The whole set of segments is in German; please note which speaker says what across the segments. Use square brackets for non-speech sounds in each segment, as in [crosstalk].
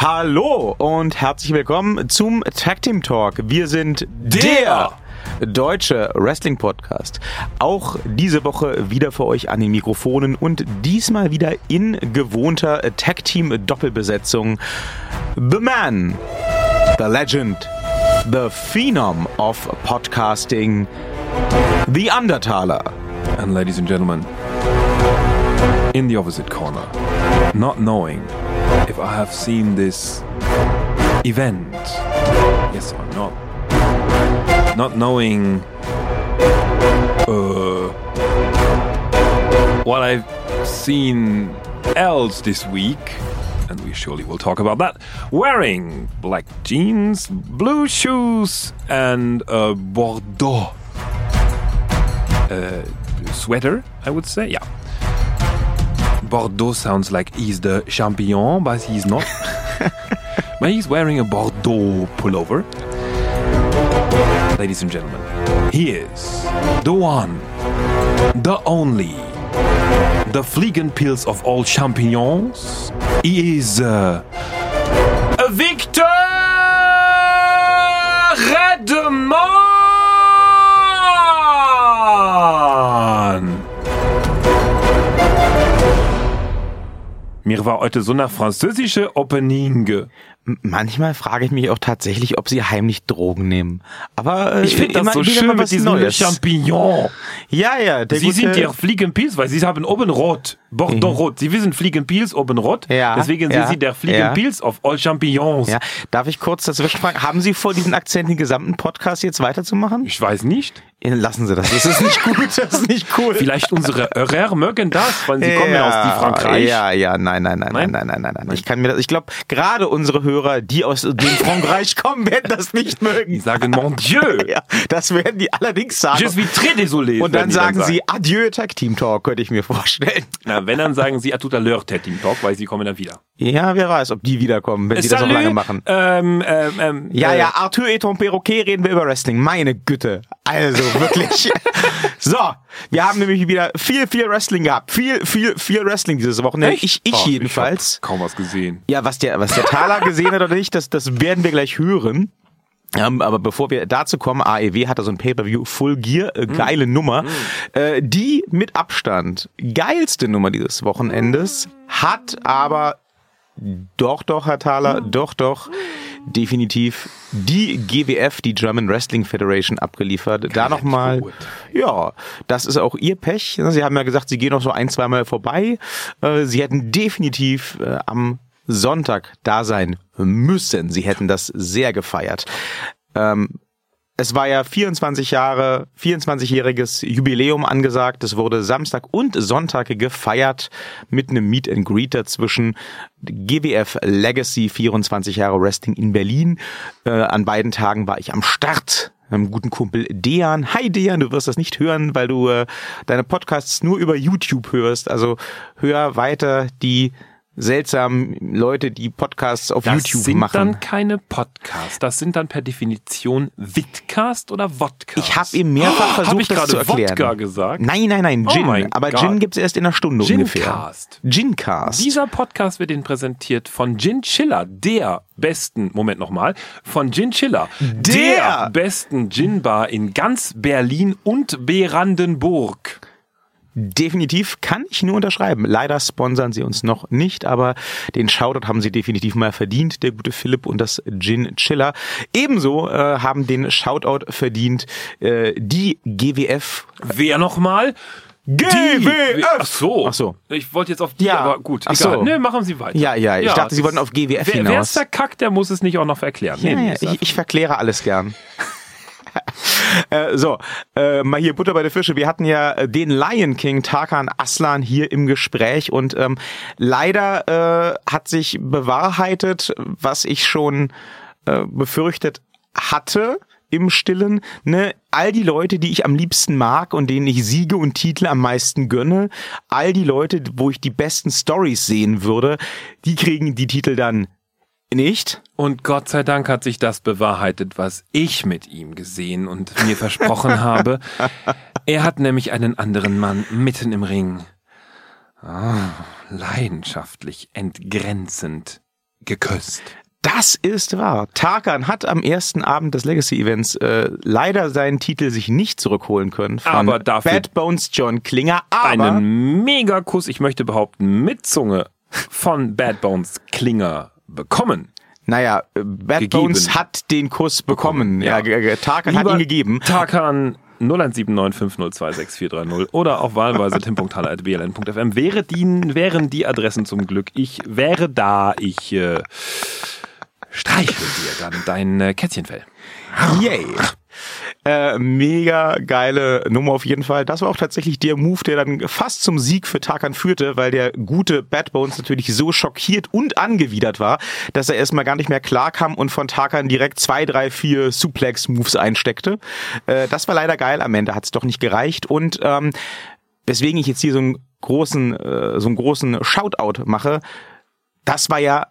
Speaker 1: Hallo und herzlich willkommen zum Tag Team Talk. Wir sind der deutsche Wrestling Podcast. Auch diese Woche wieder für euch an den Mikrofonen und diesmal wieder in gewohnter Tag Team Doppelbesetzung. The Man, the Legend, the Phenom of Podcasting, The Undertaler.
Speaker 2: And ladies and gentlemen, in the opposite corner, not knowing I have seen this event, yes or not, not knowing uh, what I've seen else this week, and we surely will talk about that, wearing black jeans, blue shoes, and a Bordeaux uh, sweater, I would say. Yeah. Bordeaux sounds like he's the champion, but he's not. [laughs] but he's wearing a Bordeaux pullover. Ladies and gentlemen, he is the one, the only, the Fliegenpilz of all champignons. He is uh, Victor Redman. Mir war heute so nach französische Opening.
Speaker 1: Manchmal frage ich mich auch tatsächlich, ob sie heimlich Drogen nehmen. Aber äh,
Speaker 2: Ich finde das
Speaker 1: immer
Speaker 2: so schön mit diesem
Speaker 1: Neues.
Speaker 2: Champignon.
Speaker 1: Ja, ja, der
Speaker 2: Sie sind der Fliegenpilz, weil Sie haben oben rot. Bordeaux rot. Sie wissen Fliegenpilz oben rot.
Speaker 1: Ja,
Speaker 2: Deswegen
Speaker 1: ja,
Speaker 2: sind Sie der Fliegenpilz auf all Champignons.
Speaker 1: Ja, darf ich kurz dazwischen fragen, haben Sie vor, diesen Akzent den gesamten Podcast jetzt weiterzumachen?
Speaker 2: Ich weiß nicht.
Speaker 1: Lassen Sie das, das ist nicht gut, [laughs] das ist nicht cool.
Speaker 2: Vielleicht unsere Hörer mögen das, weil sie kommen ja aus die Frankreich.
Speaker 1: Ja, ja, nein, nein, nein, nein,
Speaker 2: Nein?
Speaker 1: nein, nein, nein, nein. Ich kann mir das, ich glaube, gerade unsere Hörer, die aus dem Frankreich [laughs] kommen, werden das nicht
Speaker 2: Die
Speaker 1: mögen.
Speaker 2: sagen, mon Dieu. [laughs]
Speaker 1: Ja, das werden die allerdings sagen.
Speaker 2: Je suis très désolé.
Speaker 1: Und dann
Speaker 2: die
Speaker 1: sagen sie Adieu Tag Team Talk, könnte ich mir vorstellen.
Speaker 2: Na, wenn, dann sagen sie à tout à l'heure, Ted Team Talk, weil sie kommen dann wieder.
Speaker 1: Ja, wer weiß, ob die wiederkommen, wenn sie das noch lange machen.
Speaker 2: Ähm, ähm, ähm,
Speaker 1: Ja,
Speaker 2: äh,
Speaker 1: ja, Arthur et ton Perroquet reden wir über Wrestling. Meine Güte. Also, [laughs] wirklich. so, wir haben nämlich wieder viel, viel Wrestling gehabt. Viel, viel, viel Wrestling dieses Wochenende.
Speaker 2: Echt?
Speaker 1: Ich, ich
Speaker 2: Oh,
Speaker 1: jedenfalls.
Speaker 2: Ich hab kaum was gesehen.
Speaker 1: ja, was der, was der Taler [laughs] gesehen hat oder nicht, das, das werden wir gleich hören. Ähm, aber bevor wir dazu kommen, AEW hatte so ein Pay-Per-View Full Gear, äh, geile Nummer. Äh, die mit Abstand geilste Nummer dieses Wochenendes hat aber doch, doch, Herr Thaler, doch, doch, definitiv die GWF, die German Wrestling Federation, abgeliefert. da nochmal, ja, das ist auch ihr Pech. Sie haben ja gesagt, sie gehen noch so ein, zweimal vorbei. Äh, Sie hätten definitiv äh, am Sonntag da sein müssen. Sie hätten das sehr gefeiert. Ähm, es war ja 24 Jahre, 24-jähriges Jubiläum angesagt. Es wurde Samstag und Sonntag gefeiert mit einem Meet and Greet dazwischen. GWF Legacy 24 Jahre Wrestling in Berlin. Äh, an beiden Tagen war ich am Start. Einem guten Kumpel Dejan. Hi Dejan, du wirst das nicht hören, weil du äh, deine Podcasts nur über YouTube hörst. Also hör weiter die seltsamen Leute, die Podcasts auf
Speaker 2: Das
Speaker 1: YouTube
Speaker 2: sind
Speaker 1: machen.
Speaker 2: dann keine Podcasts. Das sind dann per Definition Vidcast oder Vodcast.
Speaker 1: Ich habe ihm mehrfach versucht,
Speaker 2: Hab ich
Speaker 1: das zu erklären.
Speaker 2: Wodka gesagt?
Speaker 1: Nein, nein, nein,
Speaker 2: Oh
Speaker 1: Gin.
Speaker 2: mein
Speaker 1: aber
Speaker 2: Gott.
Speaker 1: Gin gibt's erst in einer Stunde ungefähr.
Speaker 2: Gincast.
Speaker 1: Gincast.
Speaker 2: Dieser Podcast wird Ihnen präsentiert von Gin Chiller, der besten, Moment nochmal, von Gin Chiller,
Speaker 1: Der!
Speaker 2: besten Gin Bar in ganz Berlin und Brandenburg.
Speaker 1: Definitiv kann ich nur unterschreiben. Leider sponsern sie uns noch nicht, aber den Shoutout haben sie definitiv mal verdient, der gute Philipp und das Gin Chiller. Ebenso äh, haben den Shoutout verdient äh, die GWF.
Speaker 2: Wer nochmal?
Speaker 1: GWF!
Speaker 2: Ach so.
Speaker 1: Ach so.
Speaker 2: Ich wollte jetzt auf die,
Speaker 1: Ja.
Speaker 2: aber gut,
Speaker 1: Ach
Speaker 2: egal.
Speaker 1: so.
Speaker 2: Nee, machen Sie weiter.
Speaker 1: Ja, ja, ich dachte, Sie wollten auf GWF
Speaker 2: wer, Wer
Speaker 1: hinaus.
Speaker 2: ist verkackt, der muss es nicht auch noch erklären.
Speaker 1: Ja,
Speaker 2: Nee,
Speaker 1: ja, ich, ich verkläre alles gern. [laughs] [laughs] äh, so, äh, mal hier Butter bei der Fische. Wir hatten ja äh, den Lion King Tarkan Aslan hier im Gespräch und ähm, leider äh, hat sich bewahrheitet, was ich schon äh, befürchtet hatte im Stillen, ne, all die Leute, die ich am liebsten mag und denen ich Siege und Titel am meisten gönne, all die Leute, wo ich die besten Stories sehen würde, die kriegen die Titel dann nicht.
Speaker 2: Und Gott sei Dank hat sich das bewahrheitet, was ich mit ihm gesehen und mir versprochen [laughs] habe. Er hat nämlich einen anderen Mann mitten im Ring. Ah, leidenschaftlich, entgrenzend geküsst.
Speaker 1: Das ist wahr. Tarkan hat am ersten Abend des Legacy-Events äh, leider seinen Titel sich nicht zurückholen können von
Speaker 2: Aber dafür
Speaker 1: Bad Bones John Klinger. Aber
Speaker 2: Einen Megakuss, ich möchte behaupten, mit Zunge von Bad Bones Klinger bekommen.
Speaker 1: naja, äh, Bad
Speaker 2: Gegeben.
Speaker 1: Bones hat den Kuss bekommen.
Speaker 2: Bekommen,
Speaker 1: ja.
Speaker 2: ja.
Speaker 1: Tarkan hat
Speaker 2: Lieber
Speaker 1: ihn gegeben.
Speaker 2: Tarkan 017950263430 oder auch wahlweise tim.halle.bln.fm wäre die, wären die Adressen zum Glück. Ich wäre da, ich äh, streichel dir dann dein äh, Kätzchenfell.
Speaker 1: Yay. Äh, mega geile Nummer auf jeden Fall. Das war auch tatsächlich der Move, der dann fast zum Sieg für Tarkan führte, weil der gute Bad Bones natürlich so schockiert und angewidert war, dass er erstmal gar nicht mehr klarkam und von Tarkan direkt zwei, drei, vier Suplex-Moves einsteckte. Äh, das war leider geil. Am Ende hat es doch nicht gereicht. Und ähm, weswegen ich jetzt hier so einen großen, äh, so einen großen Shoutout mache, das war ja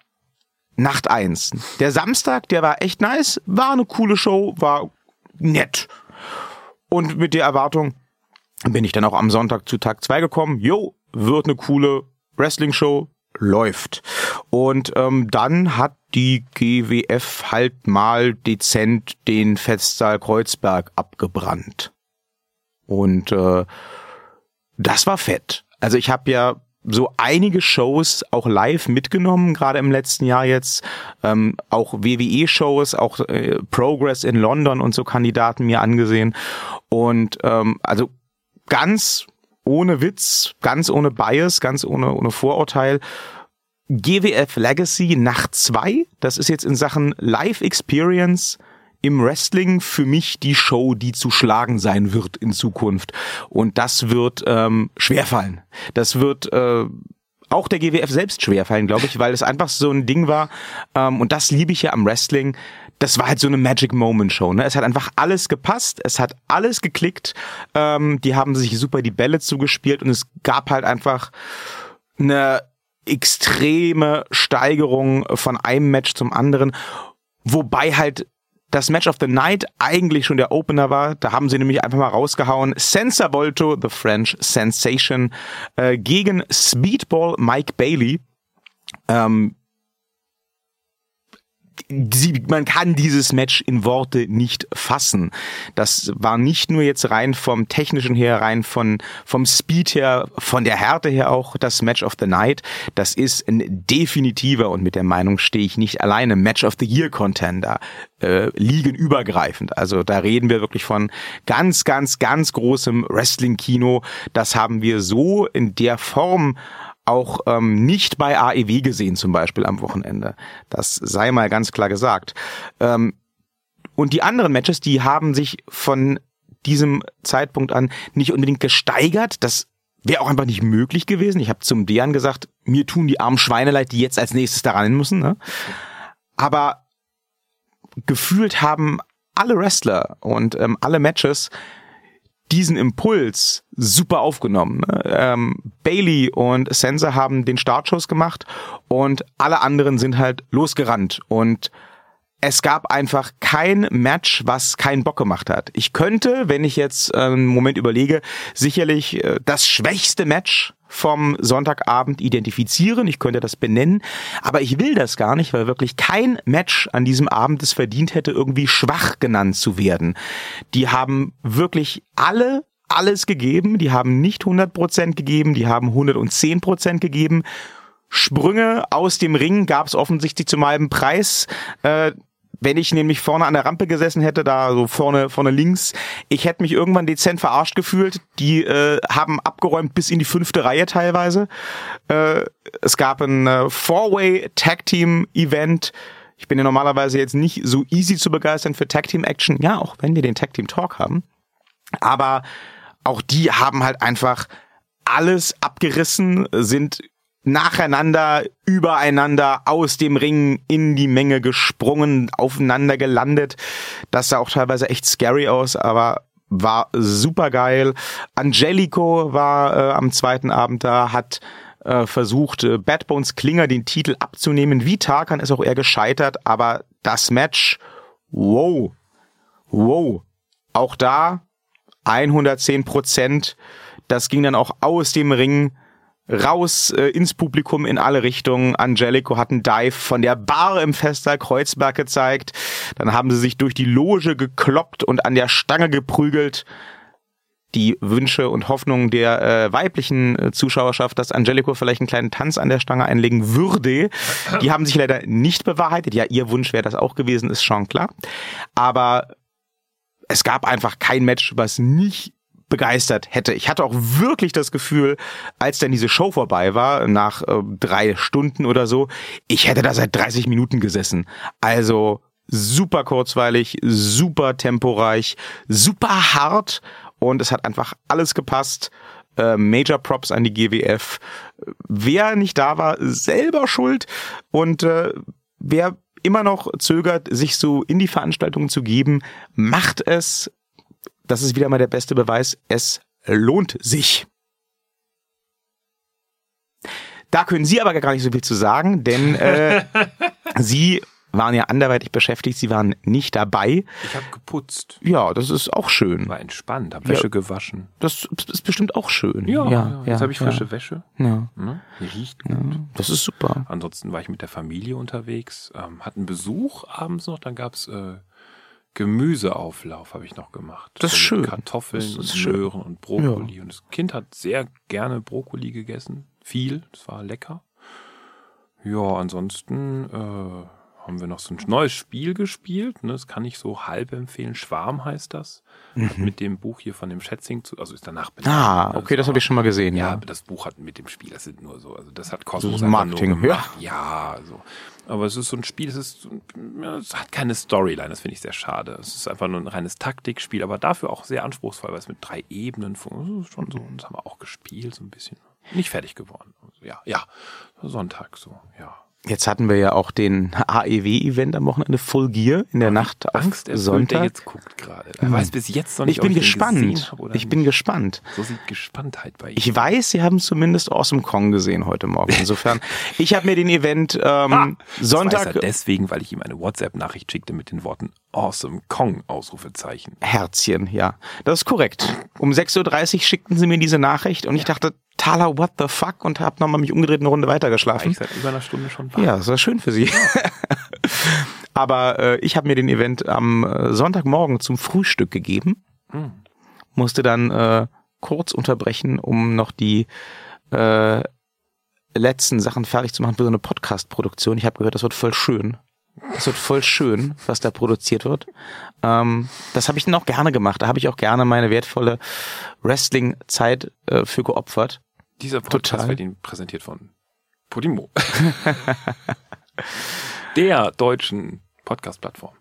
Speaker 1: Nacht eins. Der Samstag, der war echt nice, war eine coole Show, war nett. Und mit der Erwartung bin ich dann auch am Sonntag zu Tag zwei gekommen. Jo, wird eine coole Wrestling-Show, läuft. Und ähm, dann hat die GWF halt mal dezent den Festsaal Kreuzberg abgebrannt. Und äh, das war fett. Also ich habe ja so einige Shows auch live mitgenommen, gerade im letzten Jahr jetzt. Ähm, auch WWE-Shows, auch äh, Progress in London und so Kandidaten mir angesehen. Und ähm, also ganz ohne Witz, ganz ohne Bias, ganz ohne, ohne Vorurteil. GWF Legacy Nacht 2, das ist jetzt in Sachen Live Experience im Wrestling für mich die Show, die zu schlagen sein wird in Zukunft. Und das wird ähm, schwerfallen. Das wird äh, auch der GWF selbst schwerfallen, glaube ich, weil es einfach so ein Ding war. Ähm, und das liebe ich ja am Wrestling. Das war halt so eine Magic Moment Show. Ne? Es hat einfach alles gepasst, es hat alles geklickt. Ähm, die haben sich super die Bälle zugespielt und es gab halt einfach eine extreme Steigerung von einem Match zum anderen, wobei halt das Match of the Night eigentlich schon der Opener war. Da haben sie nämlich einfach mal rausgehauen. Senza Volto, the French Sensation, äh, gegen Speedball Mike Bailey. Ähm, sie, man kann dieses Match in Worte nicht fassen. Das war nicht nur jetzt rein vom technischen her, rein von vom Speed her, von der Härte her auch das Match of the Night. Das ist ein definitiver und mit der Meinung stehe ich nicht alleine Match of the Year Contender. Äh, liegenübergreifend. Also da reden wir wirklich von ganz, ganz, ganz großem Wrestling-Kino. Das haben wir so in der Form auch ähm, nicht bei AEW gesehen zum Beispiel am Wochenende. Das sei mal ganz klar gesagt. Ähm, und die anderen Matches, die haben sich von diesem Zeitpunkt an nicht unbedingt gesteigert. Das wäre auch einfach nicht möglich gewesen. Ich habe zum Dejan gesagt, mir tun die armen Schweine leid, die jetzt als nächstes daran hin müssen. Ne? Aber gefühlt haben alle Wrestler und ähm, alle Matches diesen Impuls super aufgenommen. ne? Ähm, Bailey und Sense haben den Startschuss gemacht und alle anderen sind halt losgerannt und es gab einfach kein Match, was keinen Bock gemacht hat. Ich könnte, wenn ich jetzt äh, einen Moment überlege, sicherlich äh, das schwächste Match vom Sonntagabend identifizieren. Ich könnte das benennen, aber ich will das gar nicht, weil wirklich kein Match an diesem Abend es verdient hätte, irgendwie schwach genannt zu werden. Die haben wirklich alle alles gegeben, die haben nicht 100% gegeben, die haben 110% gegeben. Sprünge aus dem Ring gab es offensichtlich zum halben Preis. Äh, wenn ich nämlich vorne an der Rampe gesessen hätte, da so vorne vorne links, ich hätte mich irgendwann dezent verarscht gefühlt. Die äh, haben abgeräumt bis in die fünfte Reihe teilweise. Äh, es gab ein äh, Four-Way Tag Team Event. Ich bin ja normalerweise jetzt nicht so easy zu begeistern für Tag Team Action. Ja, auch wenn wir den Tag Team Talk haben. Aber auch die haben halt einfach alles abgerissen, sind nacheinander, übereinander aus dem Ring in die Menge gesprungen, aufeinander gelandet. Das sah auch teilweise echt scary aus, aber war super geil. Angelico war äh, am zweiten Abend da, hat äh, versucht, äh, Bad Bones Klinger den Titel abzunehmen. Wie Tarkan ist auch er gescheitert, aber das Match, wow, wow. Auch da 110 Prozent. Das ging dann auch aus dem Ring raus äh, ins Publikum in alle Richtungen. Angelico hat einen Dive von der Bar im Fester Kreuzberg gezeigt. Dann haben sie sich durch die Loge gekloppt und an der Stange geprügelt. Die Wünsche und Hoffnungen der äh, weiblichen äh, Zuschauerschaft, dass Angelico vielleicht einen kleinen Tanz an der Stange einlegen würde, die haben sich leider nicht bewahrheitet. Ja, ihr Wunsch wäre das auch gewesen, ist schon klar. Aber es gab einfach kein Match, was nicht begeistert hätte. Ich hatte auch wirklich das Gefühl, als dann diese Show vorbei war, nach äh, drei Stunden oder so, ich hätte da seit 30 Minuten gesessen. Also super kurzweilig, super temporeich, super hart und es hat einfach alles gepasst. Äh, Major Props an die GWF. Wer nicht da war, selber schuld und äh, wer immer noch zögert, sich so in die Veranstaltungen zu geben, macht es das ist wieder mal der beste Beweis, es lohnt sich. Da können Sie aber gar nicht so viel zu sagen, denn äh, [laughs] Sie waren ja anderweitig beschäftigt, Sie waren nicht dabei.
Speaker 2: Ich habe geputzt.
Speaker 1: Ja, das ist auch schön.
Speaker 2: War entspannt, habe Wäsche ja, gewaschen.
Speaker 1: Das ist bestimmt auch schön.
Speaker 2: Ja, ja, jetzt ja, habe ich frische. Wäsche.
Speaker 1: Ja.
Speaker 2: Ne? Die riecht gut.
Speaker 1: das ist super.
Speaker 2: Ansonsten war ich mit der Familie unterwegs, ähm, hatten Besuch abends noch, dann gab's äh, Gemüseauflauf habe ich noch gemacht.
Speaker 1: Das ist schön.
Speaker 2: Kartoffeln ist und Möhren und Brokkoli. Ja. Und das Kind hat sehr gerne Brokkoli gegessen. Viel. Das war lecker. Ja, ansonsten äh, haben wir noch so ein neues Spiel gespielt. Ne? Das kann ich so halb empfehlen. Schwarm heißt das. Mhm. Mit dem Buch hier von dem Schätzing zu, also ist danach
Speaker 1: benannt. Ah, okay, das, das habe ich schon mal gesehen, ja. Ja,
Speaker 2: das Buch hat mit dem Spiel, das sind nur so, also das hat Kosmos
Speaker 1: so Marketing,
Speaker 2: ja. Ja, so. Aber es ist so ein Spiel, es ist, ja, es hat keine Storyline, das finde ich sehr schade. Es ist einfach nur ein reines Taktikspiel, aber dafür auch sehr anspruchsvoll, weil es mit drei Ebenen funktioniert. Schon so, das haben wir auch gespielt, so ein bisschen. Nicht fertig geworden. Also, ja, ja, Sonntag so, ja.
Speaker 1: Jetzt hatten wir ja auch den AEW-Event am Wochenende Full Gear in der Nacht auf Angst, Sonntag. Der
Speaker 2: jetzt guckt gerade. Er weiß bis jetzt noch nicht,
Speaker 1: ich bin gespannt. Ich nicht. bin gespannt.
Speaker 2: So sieht Gespanntheit bei ihm.
Speaker 1: Ich weiß, Sie haben zumindest Awesome Kong gesehen heute Morgen. [laughs] Insofern, ich habe mir den Event ähm, ha, Sonntag.
Speaker 2: Er deswegen, weil ich ihm eine WhatsApp-Nachricht schickte mit den Worten Awesome Kong Ausrufezeichen.
Speaker 1: Herzchen, ja. Das ist korrekt. Um 6.30 Uhr schickten sie mir diese Nachricht und ja. ich dachte, Thaler, what the fuck? Und hab nochmal mich umgedreht eine Runde weitergeschlafen.
Speaker 2: Ich seit über einer Stunde schon wach.
Speaker 1: Ja, das war schön für sie. [laughs] Aber äh, ich habe mir den Event am äh, Sonntagmorgen zum Frühstück gegeben. Mhm. Musste dann äh, kurz unterbrechen, um noch die äh, letzten Sachen fertig zu machen für so eine Podcast-Produktion. Ich habe gehört, das wird voll schön. Das wird voll schön, was da produziert wird. Ähm, das habe ich dann auch gerne gemacht. Da habe ich auch gerne meine wertvolle Wrestling-Zeit äh, für geopfert.
Speaker 2: Dieser Podcast Total. wird Ihnen präsentiert von Podimo. [laughs] Der deutschen Podcast-Plattform.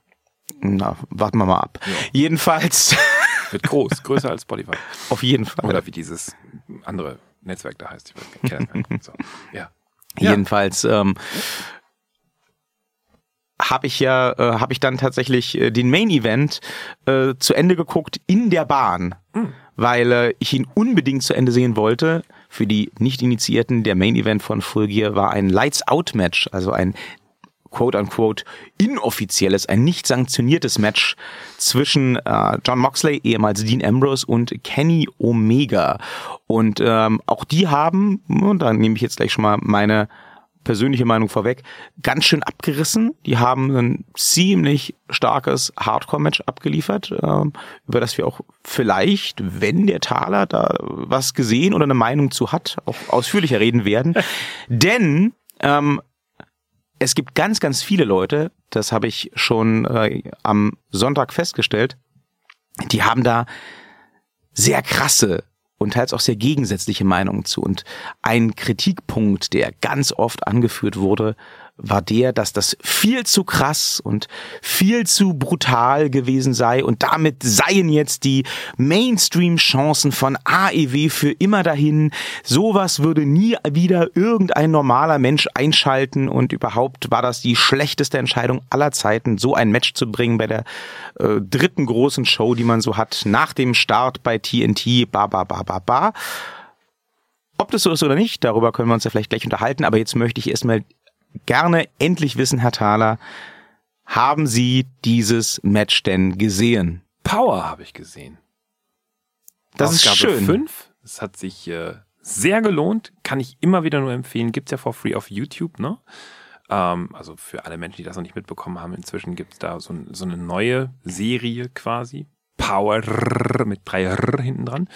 Speaker 1: Na, warten wir mal ab. Ja. Jedenfalls. [laughs]
Speaker 2: Wird groß, größer als Spotify.
Speaker 1: Auf jeden Fall.
Speaker 2: Oder wie dieses andere Netzwerk da heißt. Ich weiß nicht. So. Ja.
Speaker 1: Jedenfalls ähm, habe ich ja, äh, habe ich dann tatsächlich äh, den Main Event äh, zu Ende geguckt in der Bahn, mhm. weil äh, ich ihn unbedingt zu Ende sehen wollte. Für die Nicht-Initiierten, der Main Event von Full Gear war ein Lights Out Match, also ein quote-unquote inoffizielles, ein nicht sanktioniertes Match zwischen äh, John Moxley, ehemals Dean Ambrose und Kenny Omega. Und ähm, auch die haben, und da nehme ich jetzt gleich schon mal meine persönliche Meinung vorweg, ganz schön abgerissen. Die haben ein ziemlich starkes Hardcore-Match abgeliefert, ähm, über das wir auch vielleicht, wenn der Taler da was gesehen oder eine Meinung zu hat, auch ausführlicher reden werden. [laughs] Denn ähm, es gibt ganz, ganz viele Leute, das habe ich schon äh, am Sonntag festgestellt, die haben da sehr krasse und teils auch sehr gegensätzliche Meinungen zu. Und ein Kritikpunkt, der ganz oft angeführt wurde, war der, dass das viel zu krass und viel zu brutal gewesen sei und damit seien jetzt die Mainstream-Chancen von AEW für immer dahin. Sowas würde nie wieder irgendein normaler Mensch einschalten und überhaupt war das die schlechteste Entscheidung aller Zeiten, so ein Match zu bringen bei der äh, dritten großen Show, die man so hat, nach dem Start bei TNT, ba ba ba ba ba. Ob das so ist oder nicht, darüber können wir uns ja vielleicht gleich unterhalten, aber jetzt möchte ich erstmal gerne endlich wissen, Herr Thaler, haben Sie dieses Match denn gesehen?
Speaker 2: Power habe ich gesehen.
Speaker 1: Das Ausgabe ist schön.
Speaker 2: Fünf. Es hat sich äh, sehr gelohnt, kann ich immer wieder nur empfehlen. Gibt's ja for free auf YouTube, ne? Ähm, also für alle Menschen, die das noch nicht mitbekommen haben, inzwischen gibt's da so, so eine neue Serie quasi. Power mit drei R hinten dran.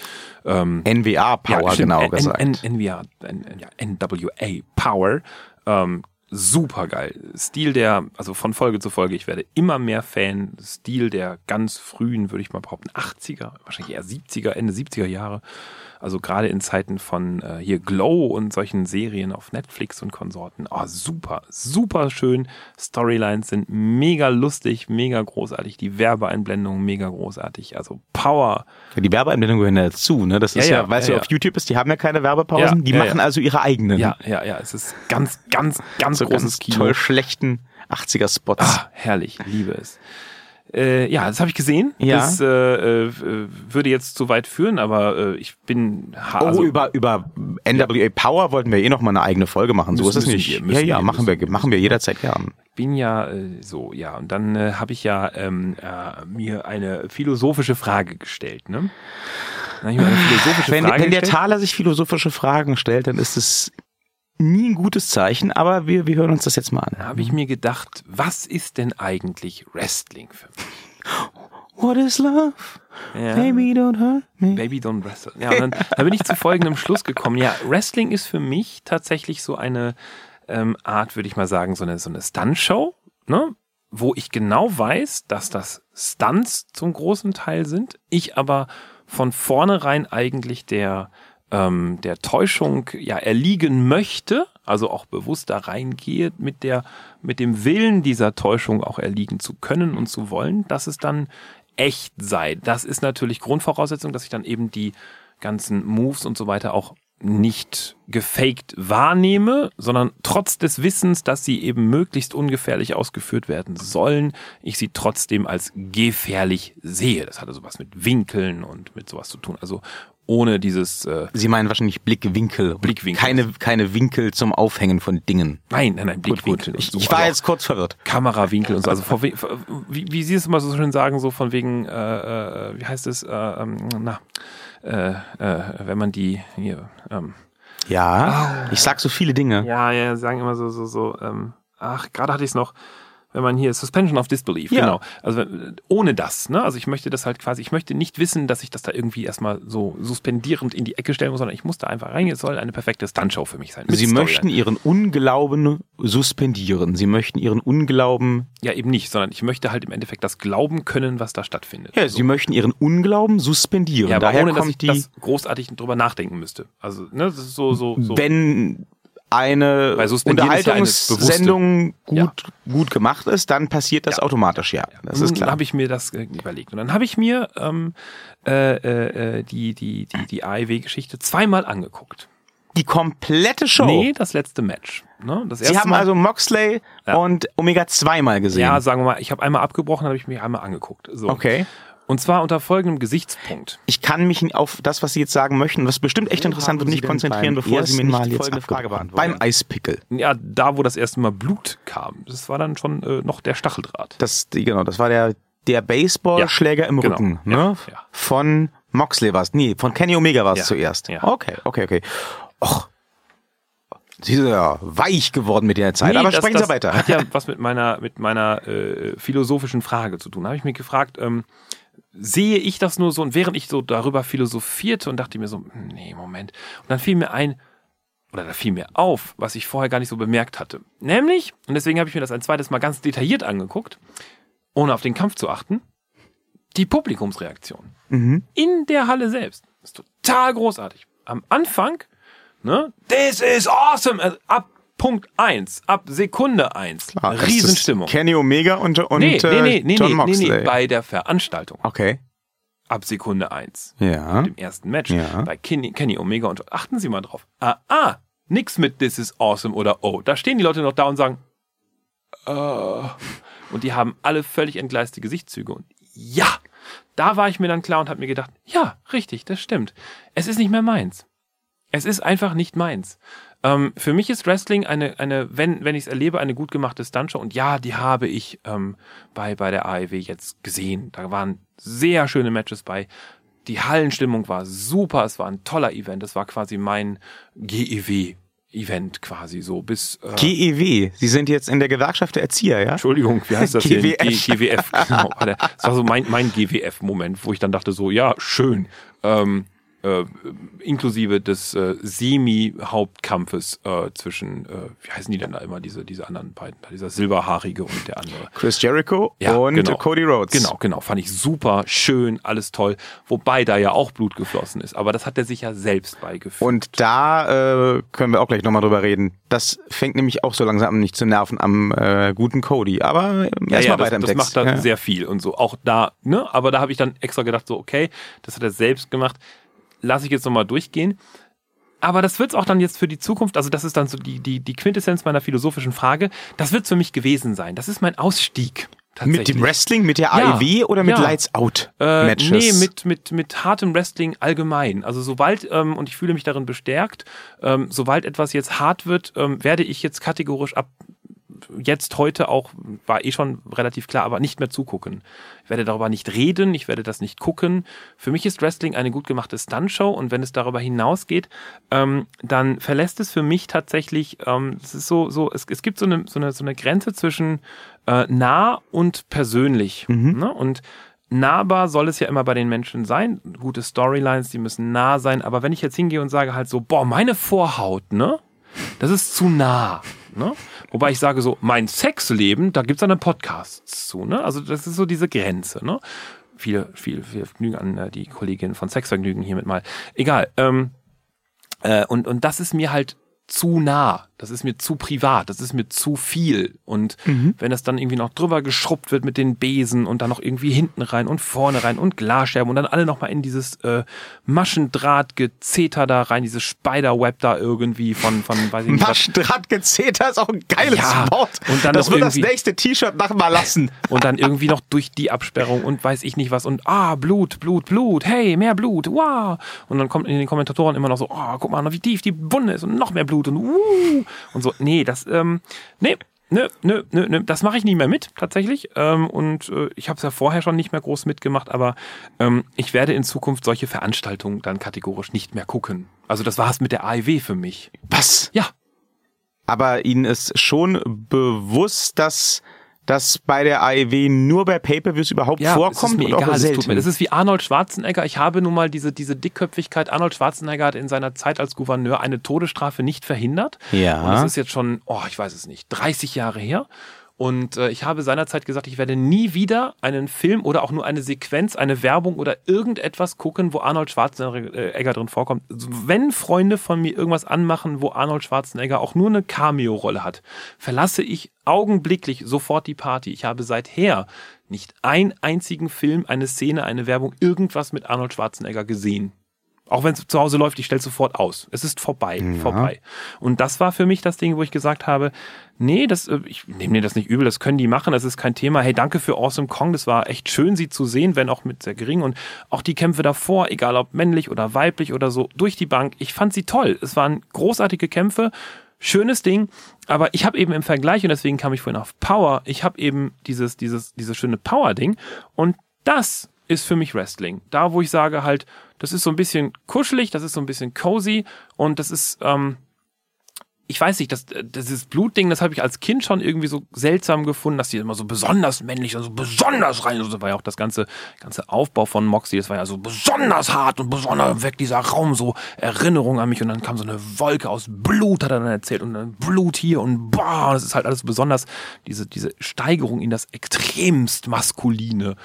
Speaker 2: Ähm,
Speaker 1: NWA Power,
Speaker 2: ja,
Speaker 1: genau
Speaker 2: N-
Speaker 1: gesagt.
Speaker 2: N- NWA, N- ja, NWA Power. Ähm, super geil. Stil der, also von Folge zu Folge, ich werde immer mehr Fan. Stil der ganz frühen, würde ich mal behaupten, 80er, wahrscheinlich eher 70er, Ende 70er Jahre. Also gerade in Zeiten von äh, hier Glow und solchen Serien auf Netflix und Konsorten. Oh, super, super schön. Storylines sind mega lustig, mega großartig. Die Werbeeinblendungen mega großartig. Also Power.
Speaker 1: Ja, die Werbeeinblendung gehören ja dazu, ne? Das ist
Speaker 2: Ja,
Speaker 1: ja,
Speaker 2: ja,
Speaker 1: weißt
Speaker 2: ja,
Speaker 1: du, auf YouTube ist, die haben ja keine Werbepausen, die machen also ihre eigenen.
Speaker 2: Ja, ja, ja. Es ist ganz, ganz, ganz
Speaker 1: so
Speaker 2: großes
Speaker 1: ganz
Speaker 2: Kino.
Speaker 1: toll schlechten 80er Spots.
Speaker 2: Ah, herrlich, liebe es. Äh, ja, das habe ich gesehen.
Speaker 1: Ja.
Speaker 2: Das äh, äh, würde jetzt zu weit führen, aber äh, ich bin
Speaker 1: Oh,
Speaker 2: also,
Speaker 1: über, über NWA Power wollten wir eh noch mal eine eigene Folge machen. So ist es nicht.
Speaker 2: wir,
Speaker 1: ja, ja,
Speaker 2: wir,
Speaker 1: machen wir, machen wir jederzeit gern.
Speaker 2: bin ja äh, so, ja. Und dann äh, habe ich ja ähm, äh, mir eine philosophische Frage gestellt. Ne? Philosophische
Speaker 1: Wenn, wenn der. Taler sich philosophische Fragen stellt, dann ist es nie ein gutes Zeichen, aber wir, wir hören uns das jetzt mal an.
Speaker 2: habe ich mir gedacht, was ist denn eigentlich Wrestling für mich?
Speaker 1: What is love?
Speaker 2: Ja.
Speaker 1: Baby, don't hurt me.
Speaker 2: Baby Don't Wrestle. Ja, und dann, da bin ich zu folgendem Schluss gekommen. Ja, Wrestling ist für mich tatsächlich so eine ähm, Art, würde ich mal sagen, so eine, so eine Stunt-Show, ne? wo ich genau weiß, dass das Stunts zum großen Teil sind, ich aber von vornherein eigentlich der, ähm, der Täuschung ja erliegen möchte, also auch bewusst da reingehe, mit der, mit dem Willen dieser Täuschung auch erliegen zu können und zu wollen, dass es dann echt sei. Das ist natürlich Grundvoraussetzung, dass ich dann eben die ganzen Moves und so weiter auch nicht gefaked wahrnehme, sondern trotz des Wissens, dass sie eben möglichst ungefährlich ausgeführt werden sollen, ich sie trotzdem als gefährlich sehe. Das hatte sowas mit Winkeln und mit sowas zu tun. Also ohne dieses äh,
Speaker 1: Sie meinen wahrscheinlich Blickwinkel.
Speaker 2: Blickwinkel.
Speaker 1: Keine, keine Winkel zum Aufhängen von Dingen.
Speaker 2: Nein, nein, nein,
Speaker 1: Gut, gut.
Speaker 2: Blickwinkel. und
Speaker 1: Ich,
Speaker 2: so.
Speaker 1: ich war jetzt kurz verwirrt.
Speaker 2: Kamerawinkel und so. Also vor, wie, wie Sie es immer so schön sagen, so von wegen, äh, äh, wie heißt es, äh, ähm, na, äh, äh, wenn man die hier, ähm,
Speaker 1: Ja, ich sag so viele Dinge.
Speaker 2: ja, ja, sagen immer so, so, so, ähm, ach, gerade hatte ich es noch, wenn man hier Suspension of Disbelief,
Speaker 1: Ja.
Speaker 2: genau. Also ohne das, ne? Also ich möchte das halt quasi, ich möchte nicht wissen, dass ich das da irgendwie erstmal so suspendierend in die Ecke stellen muss, sondern ich muss da einfach rein. Es soll eine perfekte Stuntshow für mich sein.
Speaker 1: Sie
Speaker 2: Storyline.
Speaker 1: möchten Ihren Unglauben suspendieren. Sie möchten Ihren Unglauben,
Speaker 2: ja eben nicht, sondern ich möchte halt im Endeffekt das glauben können, was da stattfindet.
Speaker 1: ja,
Speaker 2: So.
Speaker 1: Sie möchten Ihren Unglauben suspendieren.
Speaker 2: Ja, aber
Speaker 1: Daher
Speaker 2: ohne, dass ich
Speaker 1: die,
Speaker 2: das großartig drüber nachdenken müsste. Also, ne, das ist so, so, so.
Speaker 1: wenn eine Unterhaltungssendung gut,
Speaker 2: Ja.
Speaker 1: gut gemacht ist, dann passiert das
Speaker 2: Ja.
Speaker 1: automatisch, ja. Das ist klar.
Speaker 2: habe ich mir das äh, überlegt. Und dann habe ich mir ähm, äh, äh, äh, die, die, die, die AEW-Geschichte zweimal angeguckt.
Speaker 1: die komplette Show.
Speaker 2: Nee, das letzte Match. Ne? Das
Speaker 1: Sie
Speaker 2: erste
Speaker 1: haben
Speaker 2: Mal,
Speaker 1: also Moxley und Omega zweimal gesehen.
Speaker 2: Ja, sagen wir mal, ich habe einmal abgebrochen, habe ich mir einmal angeguckt. So.
Speaker 1: okay.
Speaker 2: Und zwar unter folgendem Gesichtspunkt.
Speaker 1: Ich kann mich auf das, was Sie jetzt sagen möchten, was bestimmt echt interessant wird, nicht konzentrieren, bevor Sie mir nicht
Speaker 3: jetzt
Speaker 1: folgende Frage beantworten. Beim Eispickel.
Speaker 2: Ja, da, wo das erste Mal Blut kam, das war dann schon äh, noch der Stacheldraht.
Speaker 1: Das, die- genau, das war der, der Baseballschläger im
Speaker 2: genau.
Speaker 1: Rücken,
Speaker 2: Ja,
Speaker 1: ne?
Speaker 2: ja.
Speaker 1: Von Moxley war es. Nee, von Kenny Omega war es
Speaker 2: Ja,
Speaker 1: zuerst.
Speaker 2: ja.
Speaker 1: Okay, okay, okay. Och. Sie sind ja weich geworden mit der Zeit,
Speaker 2: Nee,
Speaker 1: aber
Speaker 2: das-
Speaker 1: sprechen
Speaker 2: das
Speaker 1: Sie weiter.
Speaker 2: Hat ja [laughs] was mit meiner, mit meiner äh, philosophischen Frage zu tun. Da habe ich mir gefragt, ähm, sehe ich das nur so und während ich so darüber philosophierte und dachte mir so, nee, Moment. Und dann fiel mir ein, oder da fiel mir auf, was ich vorher gar nicht so bemerkt hatte. Nämlich, und deswegen habe ich mir das ein zweites Mal ganz detailliert angeguckt, ohne auf den Kampf zu achten, die Publikumsreaktion
Speaker 1: Mhm.
Speaker 2: in der Halle selbst. Das ist total großartig. Am Anfang, ne, this is awesome, also ab Punkt eins, ab Sekunde eins,
Speaker 1: Ah, das ist
Speaker 2: Riesenstimmung.
Speaker 1: Kenny Omega und, und
Speaker 2: nee, nee,
Speaker 1: äh,
Speaker 2: nee, nee,
Speaker 1: John
Speaker 2: nee, nee,
Speaker 1: Moxley.
Speaker 2: nee, bei der Veranstaltung,
Speaker 1: okay.
Speaker 2: ab Sekunde eins,
Speaker 1: Ja.
Speaker 2: dem ersten Match,
Speaker 1: Ja.
Speaker 2: bei Kenny, Kenny Omega und achten Sie mal drauf. Ah, ah, nix mit this is awesome oder oh. Da stehen die Leute noch da und sagen, äh, und die haben alle völlig entgleiste Gesichtszüge und ja, da war ich mir dann klar und habe mir gedacht, ja, richtig, das stimmt. Es ist nicht mehr meins. Es ist einfach nicht meins. Ähm, für mich ist Wrestling eine, eine wenn, wenn ich es erlebe, eine gut gemachte Stuntshow. Und ja, die habe ich ähm, bei, bei der AEW jetzt gesehen. Da waren sehr schöne Matches bei. die Hallenstimmung war super, es war ein toller Event, es war quasi mein GEW Event quasi so bis
Speaker 1: äh, GEW. Sie sind jetzt in der Gewerkschaft der Erzieher, ja?
Speaker 2: Entschuldigung, wie heißt das GWF. hier? G GWF. Genau. Das war so mein mein GWF-Moment, wo ich dann dachte so, ja schön. Ähm, äh, inklusive des äh, Semi-Hauptkampfes äh, zwischen, äh, wie heißen die denn da immer, diese, diese anderen beiden, dieser Silberhaarige und der andere.
Speaker 1: Chris Jericho ja, und
Speaker 2: genau.
Speaker 1: Cody Rhodes.
Speaker 2: Genau, genau, fand ich super, schön, alles toll, wobei da ja auch Blut geflossen ist, aber das hat er sich ja selbst beigefügt.
Speaker 1: Und da äh, können wir auch gleich nochmal drüber reden. Das fängt nämlich auch so langsam an, nicht zu nerven am äh, guten Cody, aber
Speaker 2: äh, ja, erstmal ja, weiter im das Text. Das macht dann ja. sehr viel und so, auch da, ne, aber da habe ich dann extra gedacht so, okay, das hat er selbst gemacht, lasse ich jetzt nochmal durchgehen. Aber das wird's auch dann jetzt für die Zukunft, also das ist dann so die, die, die Quintessenz meiner philosophischen Frage, das wird's für mich gewesen sein. Das ist mein Ausstieg.
Speaker 1: Mit dem Wrestling, mit der AEW ja, oder mit ja. Lights Out Matches?
Speaker 2: Äh, nee, mit, mit, mit hartem Wrestling allgemein. Also sobald, ähm, und ich fühle mich darin bestärkt, ähm, sobald etwas jetzt hart wird, ähm, werde ich jetzt kategorisch ab jetzt heute auch, war eh schon relativ klar, aber nicht mehr zugucken. Ich werde darüber nicht reden, ich werde das nicht gucken. Für mich ist Wrestling eine gut gemachte Stuntshow und wenn es darüber hinausgeht, ähm, dann verlässt es für mich tatsächlich, ähm, es ist so, so, es, es gibt so eine, so eine, so eine Grenze zwischen äh, nah und persönlich. Mhm. Ne? Und nahbar soll es ja immer bei den Menschen sein. Gute Storylines, die müssen nah sein. Aber wenn ich jetzt hingehe und sage halt so, boah, meine Vorhaut, ne? Das ist zu nah. Ne? Wobei ich sage so, mein Sexleben, da gibt's dann Podcasts zu. Ne? Also das ist so diese Grenze. Ne? Viel, viel, viel Vergnügen an äh, die Kollegin von Sexvergnügen hiermit mal. Egal. Ähm, äh, und, und das ist mir halt zu nah. Das ist mir zu privat, das ist mir zu viel. Und mhm. wenn das dann irgendwie noch drüber geschrubbt wird mit den Besen und dann noch irgendwie hinten rein und vorne rein und Glasscherben und dann alle nochmal in dieses äh, Maschendrahtgezeter da rein, dieses Spiderweb da irgendwie von, von
Speaker 1: weiß ich nicht. Maschendrahtgezeter ist auch ein geiles ja, Wort.
Speaker 2: Und dann
Speaker 1: das wird das nächste T-Shirt nach mal lassen. [laughs]
Speaker 2: Und dann irgendwie noch durch die Absperrung und weiß ich nicht was und ah, Blut, Blut, Blut, hey, mehr Blut, wow. Und dann kommt in den Kommentatoren immer noch so, oh, guck mal, wie tief die Wunde ist und noch mehr Blut und uh und so. Nee, das, ähm, nee, Nö, nö, nö, nö, das mache ich nicht mehr mit, tatsächlich. Ähm, und äh, ich habe es ja vorher schon nicht mehr groß mitgemacht, aber ähm, ich werde in Zukunft solche Veranstaltungen dann kategorisch nicht mehr gucken. Also das war es mit der AIW für mich.
Speaker 1: Was?
Speaker 2: Ja.
Speaker 1: Aber Ihnen ist schon bewusst, dass das bei der AEW nur bei Pay-Per-Views überhaupt ja, vorkommt?
Speaker 2: Ist mir egal, es tut mir. Das ist wie Arnold Schwarzenegger. Ich habe nun mal diese, diese Dickköpfigkeit. Arnold Schwarzenegger hat in seiner Zeit als Gouverneur eine Todesstrafe nicht verhindert.
Speaker 1: Ja.
Speaker 2: Und das ist jetzt schon, oh, ich weiß es nicht, 30 Jahre her. Und äh, ich habe seinerzeit gesagt, ich werde nie wieder einen Film oder auch nur eine Sequenz, eine Werbung oder irgendetwas gucken, wo Arnold Schwarzenegger drin vorkommt. Wenn Freunde von mir irgendwas anmachen, wo Arnold Schwarzenegger auch nur eine Cameo-Rolle hat, verlasse ich augenblicklich sofort die Party. Ich habe seither nicht einen einzigen Film, eine Szene, eine Werbung, irgendwas mit Arnold Schwarzenegger gesehen. Auch wenn es zu Hause läuft, ich stelle sofort aus. Es ist vorbei, ja. vorbei. Und das war für mich das Ding, wo ich gesagt habe, nee, das, äh, ich nehme mir das nicht übel, das können die machen, das ist kein Thema. Hey, danke für Awesome Kong, das war echt schön, sie zu sehen, wenn auch mit sehr gering. Und auch die Kämpfe davor, egal ob männlich oder weiblich oder so, durch die Bank, ich fand sie toll. Es waren großartige Kämpfe, schönes Ding, aber ich habe eben im Vergleich, und deswegen kam ich vorhin auf Power, ich habe eben dieses, dieses, dieses schöne Power-Ding und das ist für mich Wrestling. Da, wo ich sage halt, das ist so ein bisschen kuschelig, das ist so ein bisschen cozy und das ist, ähm, ich weiß nicht, das, dieses Blutding, das habe ich als Kind schon irgendwie so seltsam gefunden, dass die immer so besonders männlich und so besonders rein. Das war ja auch das ganze, ganze Aufbau von Moxie, das war ja so besonders hart und besonders weg, dieser Raum, so Erinnerung an mich und dann kam so eine Wolke aus Blut, hat er dann erzählt und dann Blut hier und boah, das ist halt alles besonders, diese, diese Steigerung in das extremst Maskuline.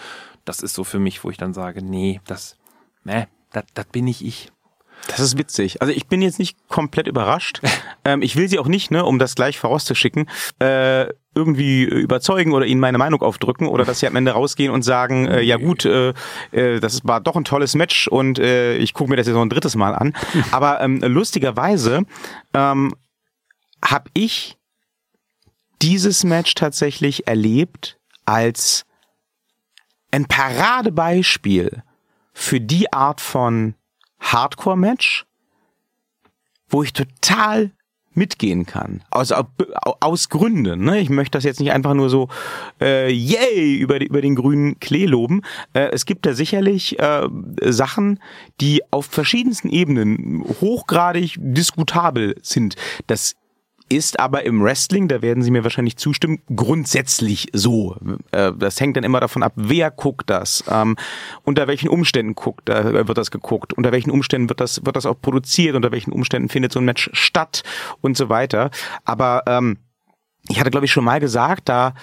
Speaker 2: Das ist so für mich, wo ich dann sage, nee, das, meh, das bin nicht ich.
Speaker 1: Das ist witzig. Also ich bin jetzt nicht komplett überrascht. [laughs] ähm, ich will sie auch nicht, ne, um das gleich vorauszuschicken, äh, irgendwie überzeugen oder ihnen meine Meinung aufdrücken oder dass sie am Ende rausgehen und sagen, äh, ja gut, äh, äh, das war doch ein tolles Match und äh, ich gucke mir das jetzt noch ein drittes Mal an. [laughs] Aber ähm, lustigerweise ähm, habe ich dieses Match tatsächlich erlebt als ein Paradebeispiel für die Art von Hardcore-Match, wo ich total mitgehen kann. Aus, aus Gründen. Ne? Ich möchte das jetzt nicht einfach nur so äh, yay über, über den grünen Klee loben. Äh, es gibt da sicherlich äh, Sachen, die auf verschiedensten Ebenen hochgradig diskutabel sind. Das ist aber im Wrestling, da werden Sie mir wahrscheinlich zustimmen, grundsätzlich so. Äh, das hängt dann immer davon ab, wer guckt das, ähm, unter welchen Umständen guckt, äh, wird das geguckt, unter welchen Umständen wird das, wird das auch produziert, unter welchen Umständen findet so ein Match statt und so weiter. Aber ähm, ich hatte, glaube ich, schon mal gesagt, da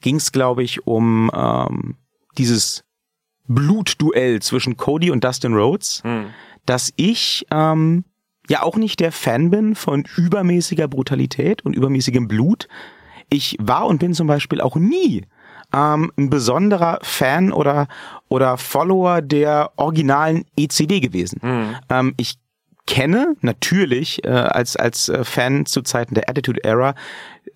Speaker 1: ging es, glaube ich, um ähm, dieses Blutduell zwischen Cody und Dustin Rhodes, hm. dass ich ähm, ja auch nicht der Fan bin von übermäßiger Brutalität und übermäßigem Blut. Ich war und bin zum Beispiel auch nie ähm, ein besonderer Fan oder oder Follower der originalen ECW gewesen. Mhm. Ähm, ich kenne natürlich äh, als als äh, Fan zu Zeiten der Attitude Era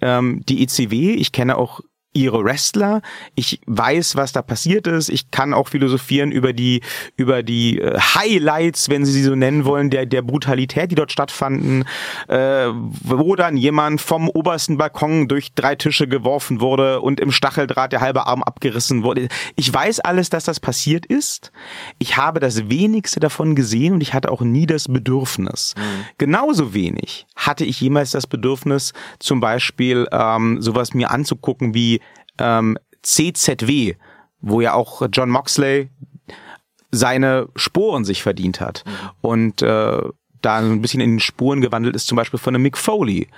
Speaker 1: ähm, die ECW. Ich kenne auch ihre Wrestler. Ich weiß, was da passiert ist. Ich kann auch philosophieren über die über die äh, Highlights, wenn Sie sie so nennen wollen, der der Brutalität, die dort stattfanden, äh, wo dann jemand vom obersten Balkon durch drei Tische geworfen wurde und im Stacheldraht der halbe Arm abgerissen wurde. Ich weiß alles, dass das passiert ist. Ich habe das wenigste davon gesehen und ich hatte auch nie das Bedürfnis. Mhm. Genauso wenig hatte ich jemals das Bedürfnis, zum Beispiel ähm, sowas mir anzugucken wie ähm, CZW, wo ja auch John Moxley seine Sporen sich verdient hat. Mhm. Und äh, da ein bisschen in den Spuren gewandelt ist, zum Beispiel von einem Mick Foley,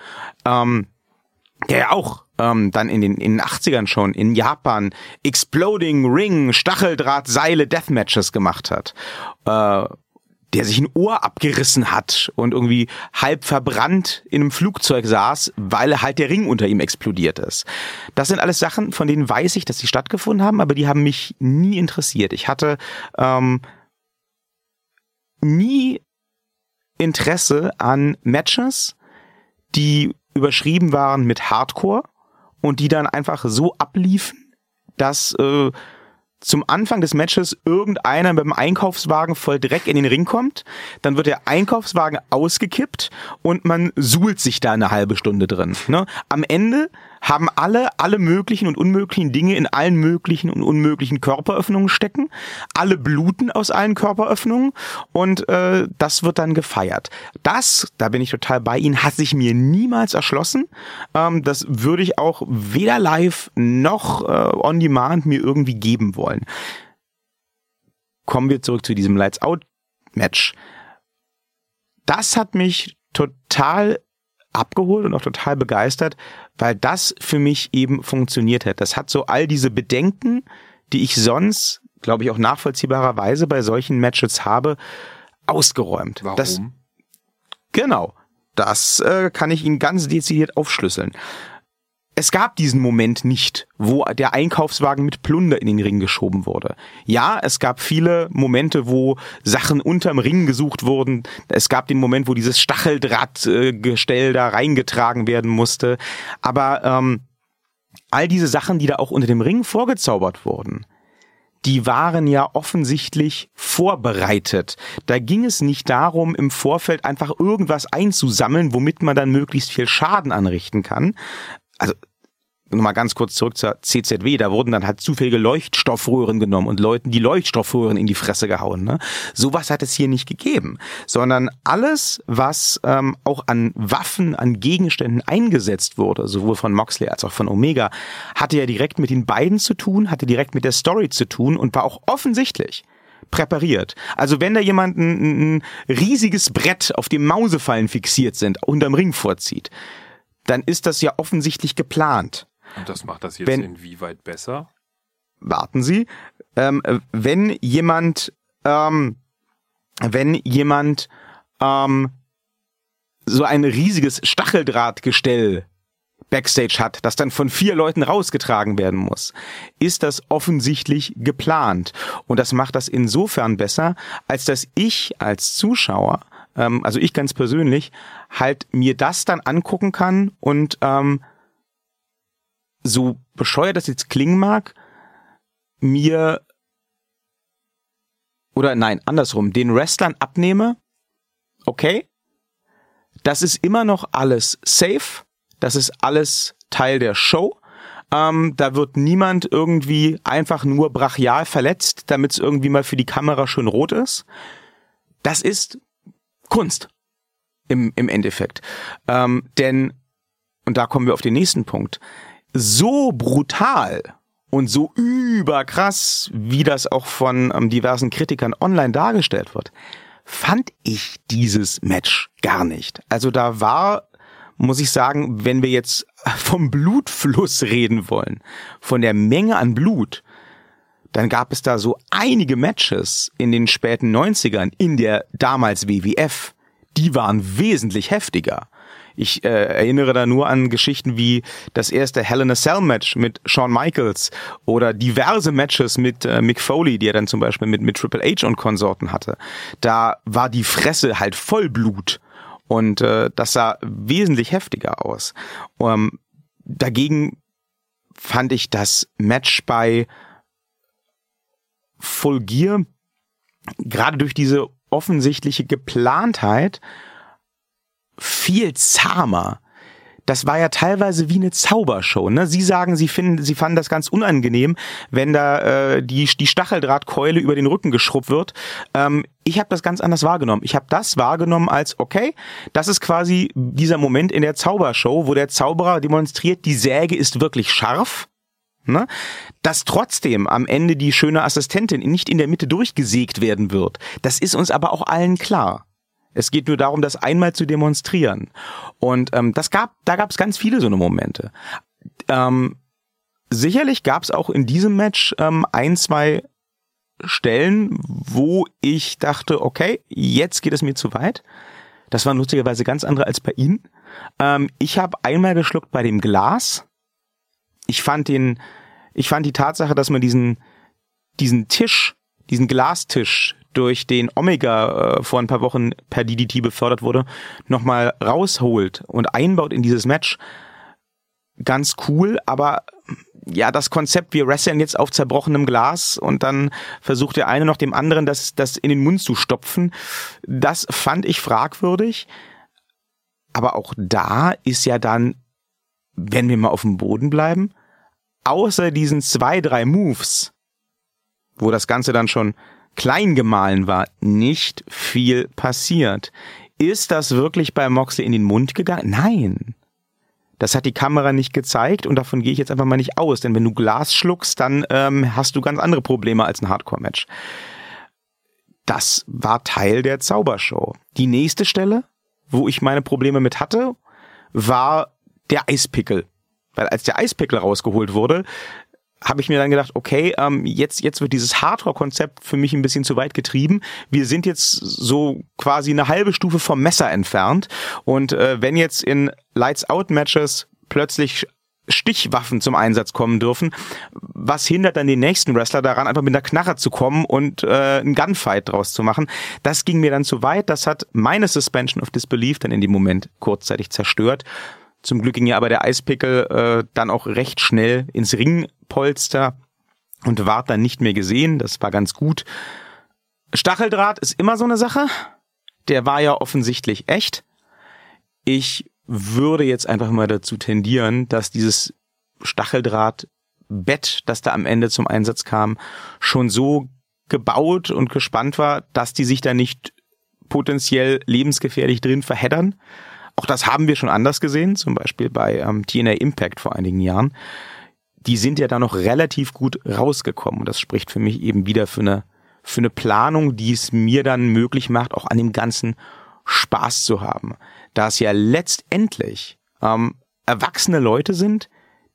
Speaker 1: ähm, der ja auch ähm, dann in den, in den 80ern schon in Japan Exploding Ring, Stacheldraht, Seile, Deathmatches gemacht hat. Äh, der sich ein Ohr abgerissen hat und irgendwie halb verbrannt in einem Flugzeug saß, weil halt der Ring unter ihm explodiert ist. Das sind alles Sachen, von denen weiß ich, dass sie stattgefunden haben, aber die haben mich nie interessiert. Ich hatte ähm, nie Interesse an Matches, die überschrieben waren mit Hardcore und die dann einfach so abliefen, dass äh, zum Anfang des Matches irgendeiner mit dem Einkaufswagen voll Dreck in den Ring kommt, dann wird der Einkaufswagen ausgekippt und man suhlt sich da eine halbe Stunde drin. Ne? Am Ende haben alle alle möglichen und unmöglichen Dinge in allen möglichen und unmöglichen Körperöffnungen stecken. Alle bluten aus allen Körperöffnungen und äh, das wird dann gefeiert. Das, da bin ich total bei Ihnen, hat sich mir niemals erschlossen. Ähm, das würde ich auch weder live noch äh, on demand mir irgendwie geben wollen. Kommen wir zurück zu diesem Lights Out Match. Das hat mich total abgeholt und auch total begeistert, weil das für mich eben funktioniert hat. Das hat so all diese Bedenken, die ich sonst, glaube ich, auch nachvollziehbarerweise bei solchen Matches habe, ausgeräumt.
Speaker 2: Warum?
Speaker 1: Das, genau. Das äh, kann ich Ihnen ganz dezidiert aufschlüsseln es gab diesen Moment nicht, wo der Einkaufswagen mit Plunder in den Ring geschoben wurde. Ja, es gab viele Momente, wo Sachen unterm Ring gesucht wurden. Es gab den Moment, wo dieses Stacheldrahtgestell da reingetragen werden musste. Aber ähm, all diese Sachen, die da auch unter dem Ring vorgezaubert wurden, die waren ja offensichtlich vorbereitet. Da ging es nicht darum, im Vorfeld einfach irgendwas einzusammeln, womit man dann möglichst viel Schaden anrichten kann, also nochmal ganz kurz zurück zur CZW, da wurden dann halt zufällige Leuchtstoffröhren genommen und Leuten die Leuchtstoffröhren in die Fresse gehauen. Ne? Sowas hat es hier nicht gegeben, sondern alles, was ähm, auch an Waffen, an Gegenständen eingesetzt wurde, sowohl von Moxley als auch von Omega, hatte ja direkt mit den beiden zu tun, hatte direkt mit der Story zu tun und war auch offensichtlich präpariert. Also wenn da jemand ein, ein riesiges Brett, auf dem Mausefallen fixiert sind, unterm Ring vorzieht, dann ist das ja offensichtlich geplant.
Speaker 2: Und das macht das jetzt wenn, inwieweit besser?
Speaker 1: Warten Sie. Ähm, wenn jemand, ähm, wenn jemand ähm, so ein riesiges Stacheldrahtgestell Backstage hat, das dann von vier Leuten rausgetragen werden muss, ist das offensichtlich geplant. Und das macht das insofern besser, als dass ich als Zuschauer ähm, also ich ganz persönlich, halt mir das dann angucken kann und ähm, so bescheuert das jetzt klingen mag, mir oder nein, andersrum, den Wrestlern abnehme, okay, Das ist immer noch alles safe. Das ist alles Teil der Show. Ähm, da wird niemand irgendwie einfach nur brachial verletzt, damit es irgendwie mal für die Kamera schön rot ist. Das ist Kunst im, im Endeffekt. Ähm, denn, und da kommen wir auf den nächsten Punkt, so brutal und so überkrass, wie das auch von ähm, diversen Kritikern online dargestellt wird, fand ich dieses Match gar nicht. Also da war, muss ich sagen, wenn wir jetzt [laughs] vom Blutfluss reden wollen, von der Menge an Blut, dann gab es da so einige Matches in den späten 90ern in der damals WWF, die waren wesentlich heftiger. Ich äh, erinnere da nur an Geschichten wie das erste Hell in a Cell Match mit Shawn Michaels oder diverse Matches mit äh, Mick Foley, die er dann zum Beispiel mit, mit Triple H und Konsorten hatte. Da war die Fresse halt voll Blut und äh, das sah wesentlich heftiger aus. Um, dagegen fand ich das Match bei Full Gear gerade durch diese offensichtliche Geplantheit viel zahmer. Das war ja teilweise wie eine Zaubershow. Ne? Sie sagen, Sie finden, Sie fanden das ganz unangenehm, wenn da äh, die die Stacheldrahtkeule über den Rücken geschrubbt wird. Ähm, ich habe das ganz anders wahrgenommen. Ich habe das wahrgenommen als okay, das ist quasi dieser Moment in der Zaubershow, wo der Zauberer demonstriert, die Säge ist wirklich scharf. Ne? Dass trotzdem am Ende die schöne Assistentin nicht in der Mitte durchgesägt werden wird, das ist uns aber auch allen klar. Es geht nur darum, das einmal zu demonstrieren. Und ähm, das gab, da gab es ganz viele so eine Momente. Ähm, sicherlich gab es auch in diesem Match ähm, ein, zwei Stellen, wo ich dachte, okay, jetzt geht es mir zu weit. Das waren lustigerweise ganz andere als bei Ihnen. Ähm, ich habe einmal geschluckt bei dem Glas. Ich fand den, ich fand die Tatsache, dass man diesen, diesen Tisch, diesen Glastisch durch den Omega äh, vor ein paar Wochen per DDT befördert wurde, nochmal rausholt und einbaut in dieses Match, ganz cool, aber ja, das Konzept, wir wresteln jetzt auf zerbrochenem Glas und dann versucht der eine noch dem anderen das, das in den Mund zu stopfen, das fand ich fragwürdig. Aber auch da ist ja dann, wenn wir mal auf dem Boden bleiben, außer diesen zwei, drei Moves, wo das Ganze dann schon klein gemahlen war, nicht viel passiert. Ist das wirklich bei Moxley in den Mund gegangen? Nein. Das hat die Kamera nicht gezeigt und davon gehe ich jetzt einfach mal nicht aus, denn wenn du Glas schluckst, dann ähm, hast du ganz andere Probleme als ein Hardcore-Match. Das war Teil der Zaubershow. Die nächste Stelle, wo ich meine Probleme mit hatte, war der Eispickel. Weil als der Eispickel rausgeholt wurde, habe ich mir dann gedacht, okay, ähm, jetzt, jetzt wird dieses Hardcore-Konzept für mich ein bisschen zu weit getrieben. Wir sind jetzt so quasi eine halbe Stufe vom Messer entfernt. Und äh, wenn jetzt in Lights-Out-Matches plötzlich Stichwaffen zum Einsatz kommen dürfen. Was hindert dann den nächsten Wrestler daran, einfach mit einer Knarre zu kommen und äh, einen Gunfight draus zu machen? Das ging mir dann zu weit. Das hat meine Suspension of Disbelief dann in dem Moment kurzzeitig zerstört. Zum Glück ging ja aber der Eispickel äh, dann auch recht schnell ins Ringpolster und ward dann nicht mehr gesehen. Das war ganz gut. Stacheldraht ist immer so eine Sache. Der war ja offensichtlich echt. Ich würde jetzt einfach mal dazu tendieren, dass dieses Stacheldrahtbett, das da am Ende zum Einsatz kam, schon so gebaut und gespannt war, dass die sich da nicht potenziell lebensgefährlich drin verheddern. Auch das haben wir schon anders gesehen, zum Beispiel bei ähm, TNA Impact vor einigen Jahren. Die sind ja da noch relativ gut rausgekommen. Und das spricht für mich eben wieder für eine, für eine Planung, die es mir dann möglich macht, auch an dem Ganzen Spaß zu haben. Da es ja letztendlich ähm, erwachsene Leute sind,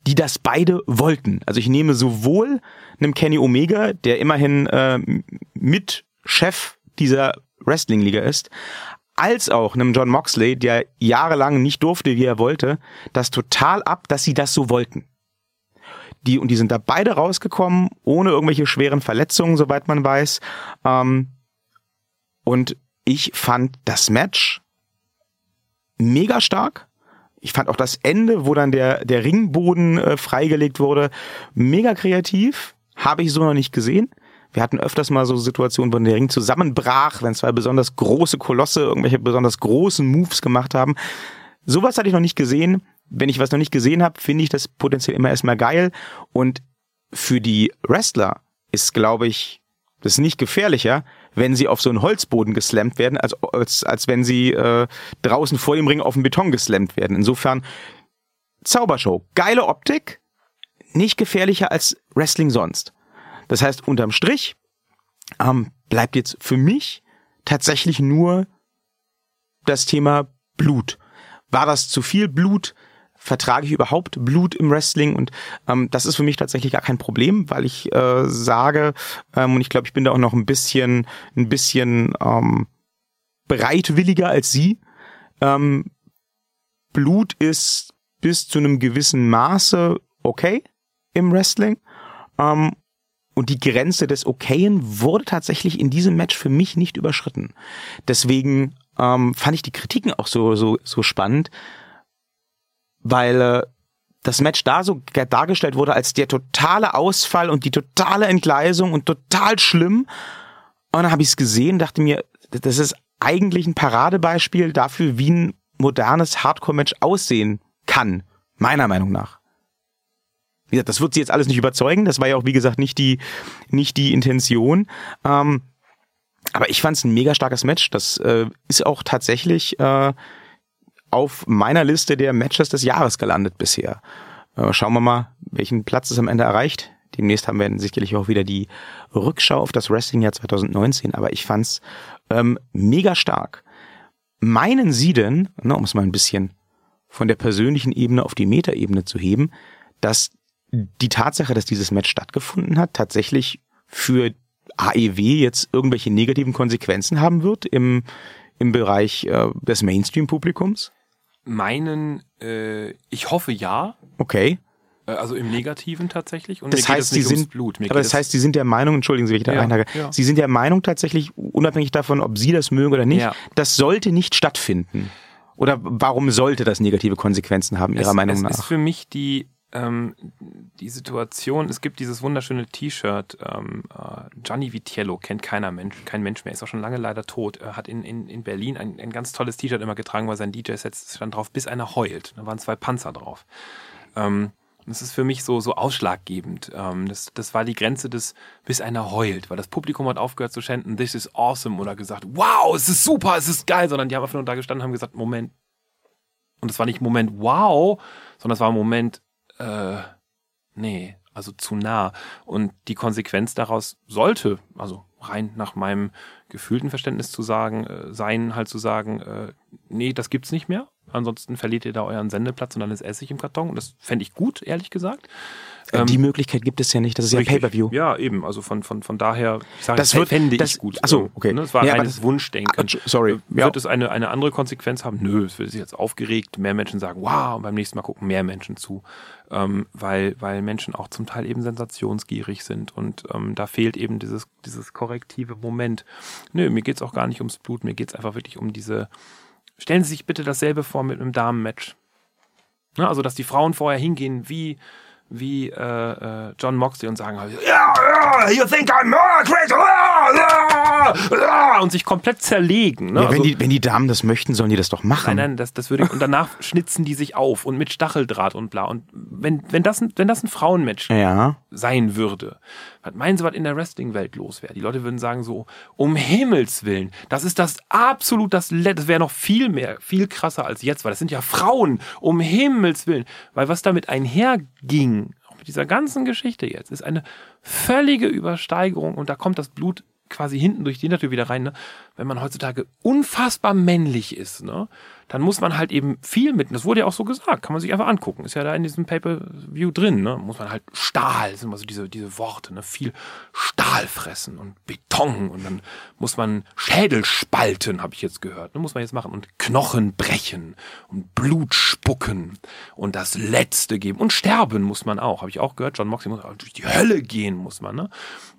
Speaker 1: die das beide wollten. Also ich nehme sowohl einem Kenny Omega, der immerhin äh, mit Chef dieser Wrestling-Liga ist, als auch einem John Moxley, der jahrelang nicht durfte, wie er wollte, das total ab, dass sie das so wollten. Die, und die sind da beide rausgekommen, ohne irgendwelche schweren Verletzungen, soweit man weiß. Ähm, und ich fand das Match mega stark. Ich fand auch das Ende, wo dann der, der Ringboden äh, freigelegt wurde, mega kreativ. Habe ich so noch nicht gesehen Wir hatten öfters mal so Situationen, wo der Ring zusammenbrach, wenn zwei besonders große Kolosse irgendwelche besonders großen Moves gemacht haben. Sowas hatte ich noch nicht gesehen. Wenn ich was noch nicht gesehen habe, finde ich das potenziell immer erstmal geil. Und für die Wrestler ist, glaube ich, das nicht gefährlicher, wenn sie auf so einen Holzboden geslammt werden, als, als, als wenn sie äh, draußen vor dem Ring auf den Beton geslammt werden. Insofern Zaubershow, geile Optik, nicht gefährlicher als Wrestling sonst. Das heißt, unterm Strich ähm, bleibt jetzt für mich tatsächlich nur das Thema Blut. War das zu viel Blut? Vertrage ich überhaupt Blut im Wrestling? Und ähm, das ist für mich tatsächlich gar kein Problem, weil ich äh, sage, ähm, und ich glaube, ich bin da auch noch ein bisschen, ein bisschen ähm, bereitwilliger als Sie. Ähm, Blut ist bis zu einem gewissen Maße okay im Wrestling. Ähm, und die Grenze des Okayen wurde tatsächlich in diesem Match für mich nicht überschritten. Deswegen ähm, fand ich die Kritiken auch so, so, so spannend, weil äh, das Match da so dargestellt wurde als der totale Ausfall und die totale Entgleisung und total schlimm. Und dann habe ich es gesehen, dachte mir, das ist eigentlich ein Paradebeispiel dafür, wie ein modernes Hardcore-Match aussehen kann, meiner Meinung nach. Wie gesagt, das wird sie jetzt alles nicht überzeugen. Das war ja auch, wie gesagt, nicht die, nicht die Intention. Ähm, aber ich fand es ein mega starkes Match. Das äh, ist auch tatsächlich äh, auf meiner Liste der Matches des Jahres gelandet bisher. Äh, schauen wir mal, welchen Platz es am Ende erreicht. Demnächst haben wir sicherlich auch wieder die Rückschau auf das Wrestling-Jahr 2019. Aber ich fand's ähm, mega stark. Meinen Sie denn, ne, um es mal ein bisschen von der persönlichen Ebene auf die Metaebene zu heben, dass die Tatsache, dass dieses Match stattgefunden hat, tatsächlich für AEW jetzt irgendwelche negativen Konsequenzen haben wird im, im Bereich äh, des Mainstream-Publikums?
Speaker 2: Meinen, äh, ich hoffe ja.
Speaker 1: Okay.
Speaker 2: Äh, also im Negativen tatsächlich.
Speaker 1: Und das heißt, sie sind, Blut. Mir aber das heißt, sie sind der Meinung, entschuldigen Sie, wenn ich da ja, einhage, ja. sie sind der Meinung tatsächlich, unabhängig davon, ob Sie das mögen oder nicht, ja. das sollte nicht stattfinden. Oder warum sollte das negative Konsequenzen haben, Ihrer
Speaker 2: es,
Speaker 1: Meinung
Speaker 2: es
Speaker 1: nach?
Speaker 2: Es ist für mich die ähm, die Situation, es gibt dieses wunderschöne T-Shirt, ähm, äh, Gianni Vitiello, kennt keiner Mensch, kein Mensch mehr, ist auch schon lange leider tot, er hat in, in, in Berlin ein, ein ganz tolles T-Shirt immer getragen, weil sein DJ-Set stand drauf, bis einer heult. Da waren zwei Panzer drauf. Ähm, das ist für mich so, so ausschlaggebend. Ähm, das, das war die Grenze des, bis einer heult, weil das Publikum hat aufgehört zu schänden, this is awesome oder gesagt, wow, es ist super, es ist geil, sondern die haben einfach nur da gestanden und haben gesagt, Moment. Und es war nicht Moment wow, sondern es war Moment, äh, nee, also zu nah. Und die Konsequenz daraus sollte, also rein nach meinem gefühlten Verständnis zu sagen, äh, sein, halt zu sagen, äh, nee, das gibt's nicht mehr. Ansonsten verliert ihr da euren Sendeplatz und dann ist Essig im Karton. Und das fände ich gut, ehrlich gesagt.
Speaker 1: Ähm, die Möglichkeit gibt es ja nicht, das ist richtig. ja Pay-Per-View.
Speaker 2: Ja, eben, also von, von, von daher,
Speaker 1: ich sage, das wird, fände das, ich gut.
Speaker 2: Achso, okay.
Speaker 1: Ne,
Speaker 2: das war ja, ein reines Wunschdenken.
Speaker 1: Sorry. Äh,
Speaker 2: wird ja. es eine, eine andere Konsequenz haben? Nö, es wird sich jetzt aufgeregt, mehr Menschen sagen, wow, und beim nächsten Mal gucken mehr Menschen zu. Ähm, weil, weil Menschen auch zum Teil eben sensationsgierig sind und ähm, da fehlt eben dieses, dieses korrektive Moment. Nö, mir geht's auch gar nicht ums Blut, mir geht's einfach wirklich um diese, stellen Sie sich bitte dasselbe vor mit einem Damenmatch. Ne, also, dass die Frauen vorher hingehen wie wie äh, äh, John Moxley und sagen, ja, ja, you think I'm crazy, und sich komplett zerlegen. Ne?
Speaker 1: Ja, wenn, also, die, wenn die Damen das möchten, sollen die das doch machen.
Speaker 2: Nein, nein, das, das würde ich, und danach [laughs] schnitzen die sich auf und mit Stacheldraht und bla. Und wenn, wenn, das, ein, wenn das ein Frauenmatch
Speaker 1: ja.
Speaker 2: sein würde, was meinen Sie, was in der Wrestling-Welt los wäre? Die Leute würden sagen so, um Himmels Willen, das ist das absolut das, das wäre noch viel mehr, viel krasser als jetzt, weil das sind ja Frauen, um Himmels Willen. Weil was damit einherging, auch mit dieser ganzen Geschichte jetzt, ist eine völlige Übersteigerung und da kommt das Blut quasi hinten durch die Hintertür wieder rein, ne? wenn man heutzutage unfassbar männlich ist, ne? Dann muss man halt eben viel mit, das wurde ja auch so gesagt, kann man sich einfach angucken, ist ja da in diesem Pay-Per-View drin, ne? muss man halt Stahl, sind immer so diese, diese Worte, ne? viel Stahl fressen und Beton und dann muss man Schädel spalten, habe ich jetzt gehört, ne? muss man jetzt machen und Knochen brechen und Blut spucken und das Letzte geben und sterben muss man auch, habe ich auch gehört, John Moxley muss durch die Hölle gehen, muss man, ne?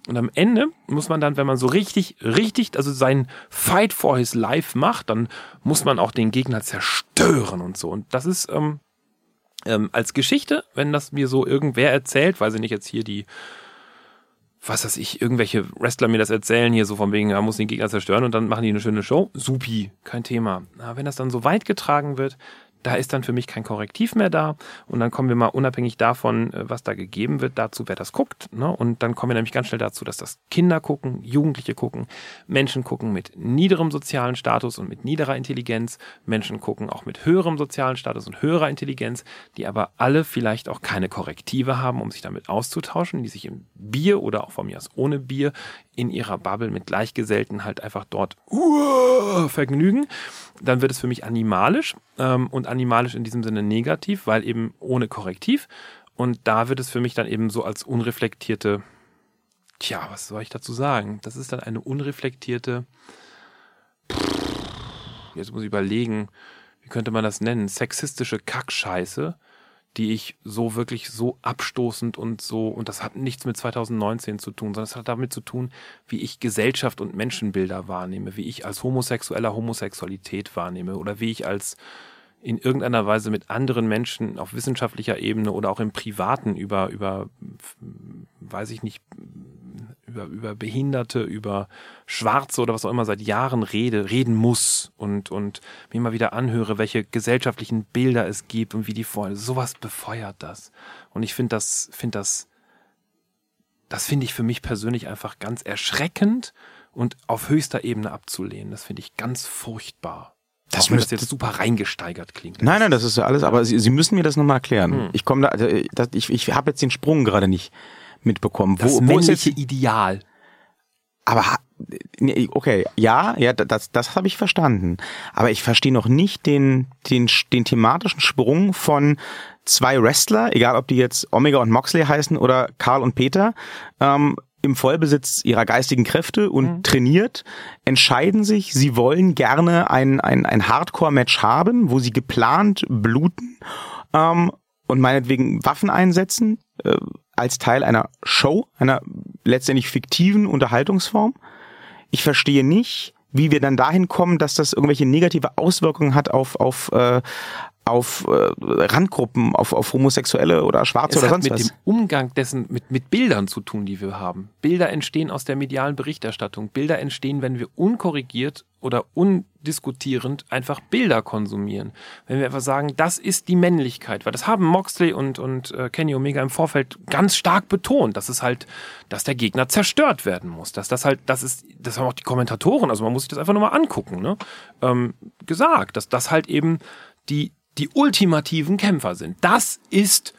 Speaker 2: Und am Ende muss man dann, wenn man so richtig, richtig, also sein Fight for his life macht, dann muss man auch den Gegner zerstören und so. Und das ist ähm, ähm, als Geschichte, wenn das mir so irgendwer erzählt, weiß ich nicht, jetzt hier die was weiß ich, irgendwelche Wrestler mir das erzählen, hier so von wegen, er muss den Gegner zerstören und dann machen die eine schöne Show. Supi, kein Thema. Aber wenn das dann so weit getragen wird, da ist dann für mich kein Korrektiv mehr da. Und dann kommen wir mal unabhängig davon, äh, was da gegeben wird, dazu, wer das guckt. Ne? Und dann kommen wir nämlich ganz schnell dazu, dass das Kinder gucken, Jugendliche gucken, Menschen gucken mit niederem sozialen Status und mit niederer Intelligenz, Menschen gucken auch mit höherem sozialen Status und höherer Intelligenz, die aber alle vielleicht auch keine Korrektive haben, um sich damit auszutauschen, die sich im Bier oder auch von mir aus ohne Bier in ihrer Bubble mit Gleichgesellten halt einfach dort uh, vergnügen, dann wird es für mich animalisch ähm, und animalisch in diesem Sinne negativ, weil eben ohne Korrektiv. Und da wird es für mich dann eben so als unreflektierte, tja, was soll ich dazu sagen? Das ist dann eine unreflektierte, jetzt muss ich überlegen, wie könnte man das nennen? Sexistische Kackscheiße, die ich so wirklich so abstoßend und so, und das hat nichts mit 2019 zu tun, sondern es hat damit zu tun, wie ich Gesellschaft und Menschenbilder wahrnehme, wie ich als Homosexueller Homosexualität wahrnehme oder wie ich als in irgendeiner Weise mit anderen Menschen auf wissenschaftlicher Ebene oder auch im Privaten über, über, weiß ich nicht, über, über Behinderte, über Schwarze oder was auch immer seit Jahren rede, reden muss und, und mir mal wieder anhöre, welche gesellschaftlichen Bilder es gibt und wie die vor, sowas befeuert das. Und ich finde das, finde das, das finde ich für mich persönlich einfach ganz erschreckend und auf höchster Ebene abzulehnen. Das finde ich ganz furchtbar.
Speaker 1: Das
Speaker 2: das jetzt super reingesteigert klingt.
Speaker 1: Nein, nein, das ist ja alles, aber Sie, Sie müssen mir das nochmal erklären.
Speaker 2: Hm.
Speaker 1: Ich komme da, das, ich, ich habe jetzt den Sprung gerade nicht mitbekommen.
Speaker 2: das
Speaker 1: wo, wo ist
Speaker 2: männliche
Speaker 1: jetzt,
Speaker 2: Ideal.
Speaker 1: aber okay, ja, ja, das, das habe ich verstanden. Aber ich verstehe noch nicht den, den, den thematischen Sprung von zwei Wrestler, egal ob die jetzt Omega und Moxley heißen oder Karl und Peter, ähm, im Vollbesitz ihrer geistigen Kräfte und trainiert, entscheiden sich, sie wollen gerne ein, ein, ein Hardcore-Match haben, wo sie geplant bluten ähm, und meinetwegen Waffen einsetzen, äh, als Teil einer Show, einer letztendlich fiktiven Unterhaltungsform. Ich verstehe nicht, wie wir dann dahin kommen, dass das irgendwelche negative Auswirkungen hat auf, auf, äh, auf äh, Randgruppen, auf, auf Homosexuelle oder Schwarze
Speaker 2: Es
Speaker 1: oder
Speaker 2: hat
Speaker 1: sonst
Speaker 2: mit
Speaker 1: was.
Speaker 2: dem Umgang dessen, mit, mit Bildern zu tun, die wir haben. Bilder entstehen aus der medialen Berichterstattung. Bilder entstehen, wenn wir unkorrigiert oder undiskutierend einfach Bilder konsumieren. Wenn wir einfach sagen, das ist die Männlichkeit, weil das haben Moxley und, und äh, Kenny Omega im Vorfeld ganz stark betont, dass es halt, dass der Gegner zerstört werden muss, dass das halt, das ist, das haben auch die Kommentatoren, also man muss sich das einfach nur mal angucken, ne, ähm, gesagt, dass das halt eben die, die ultimativen Kämpfer sind. Das ist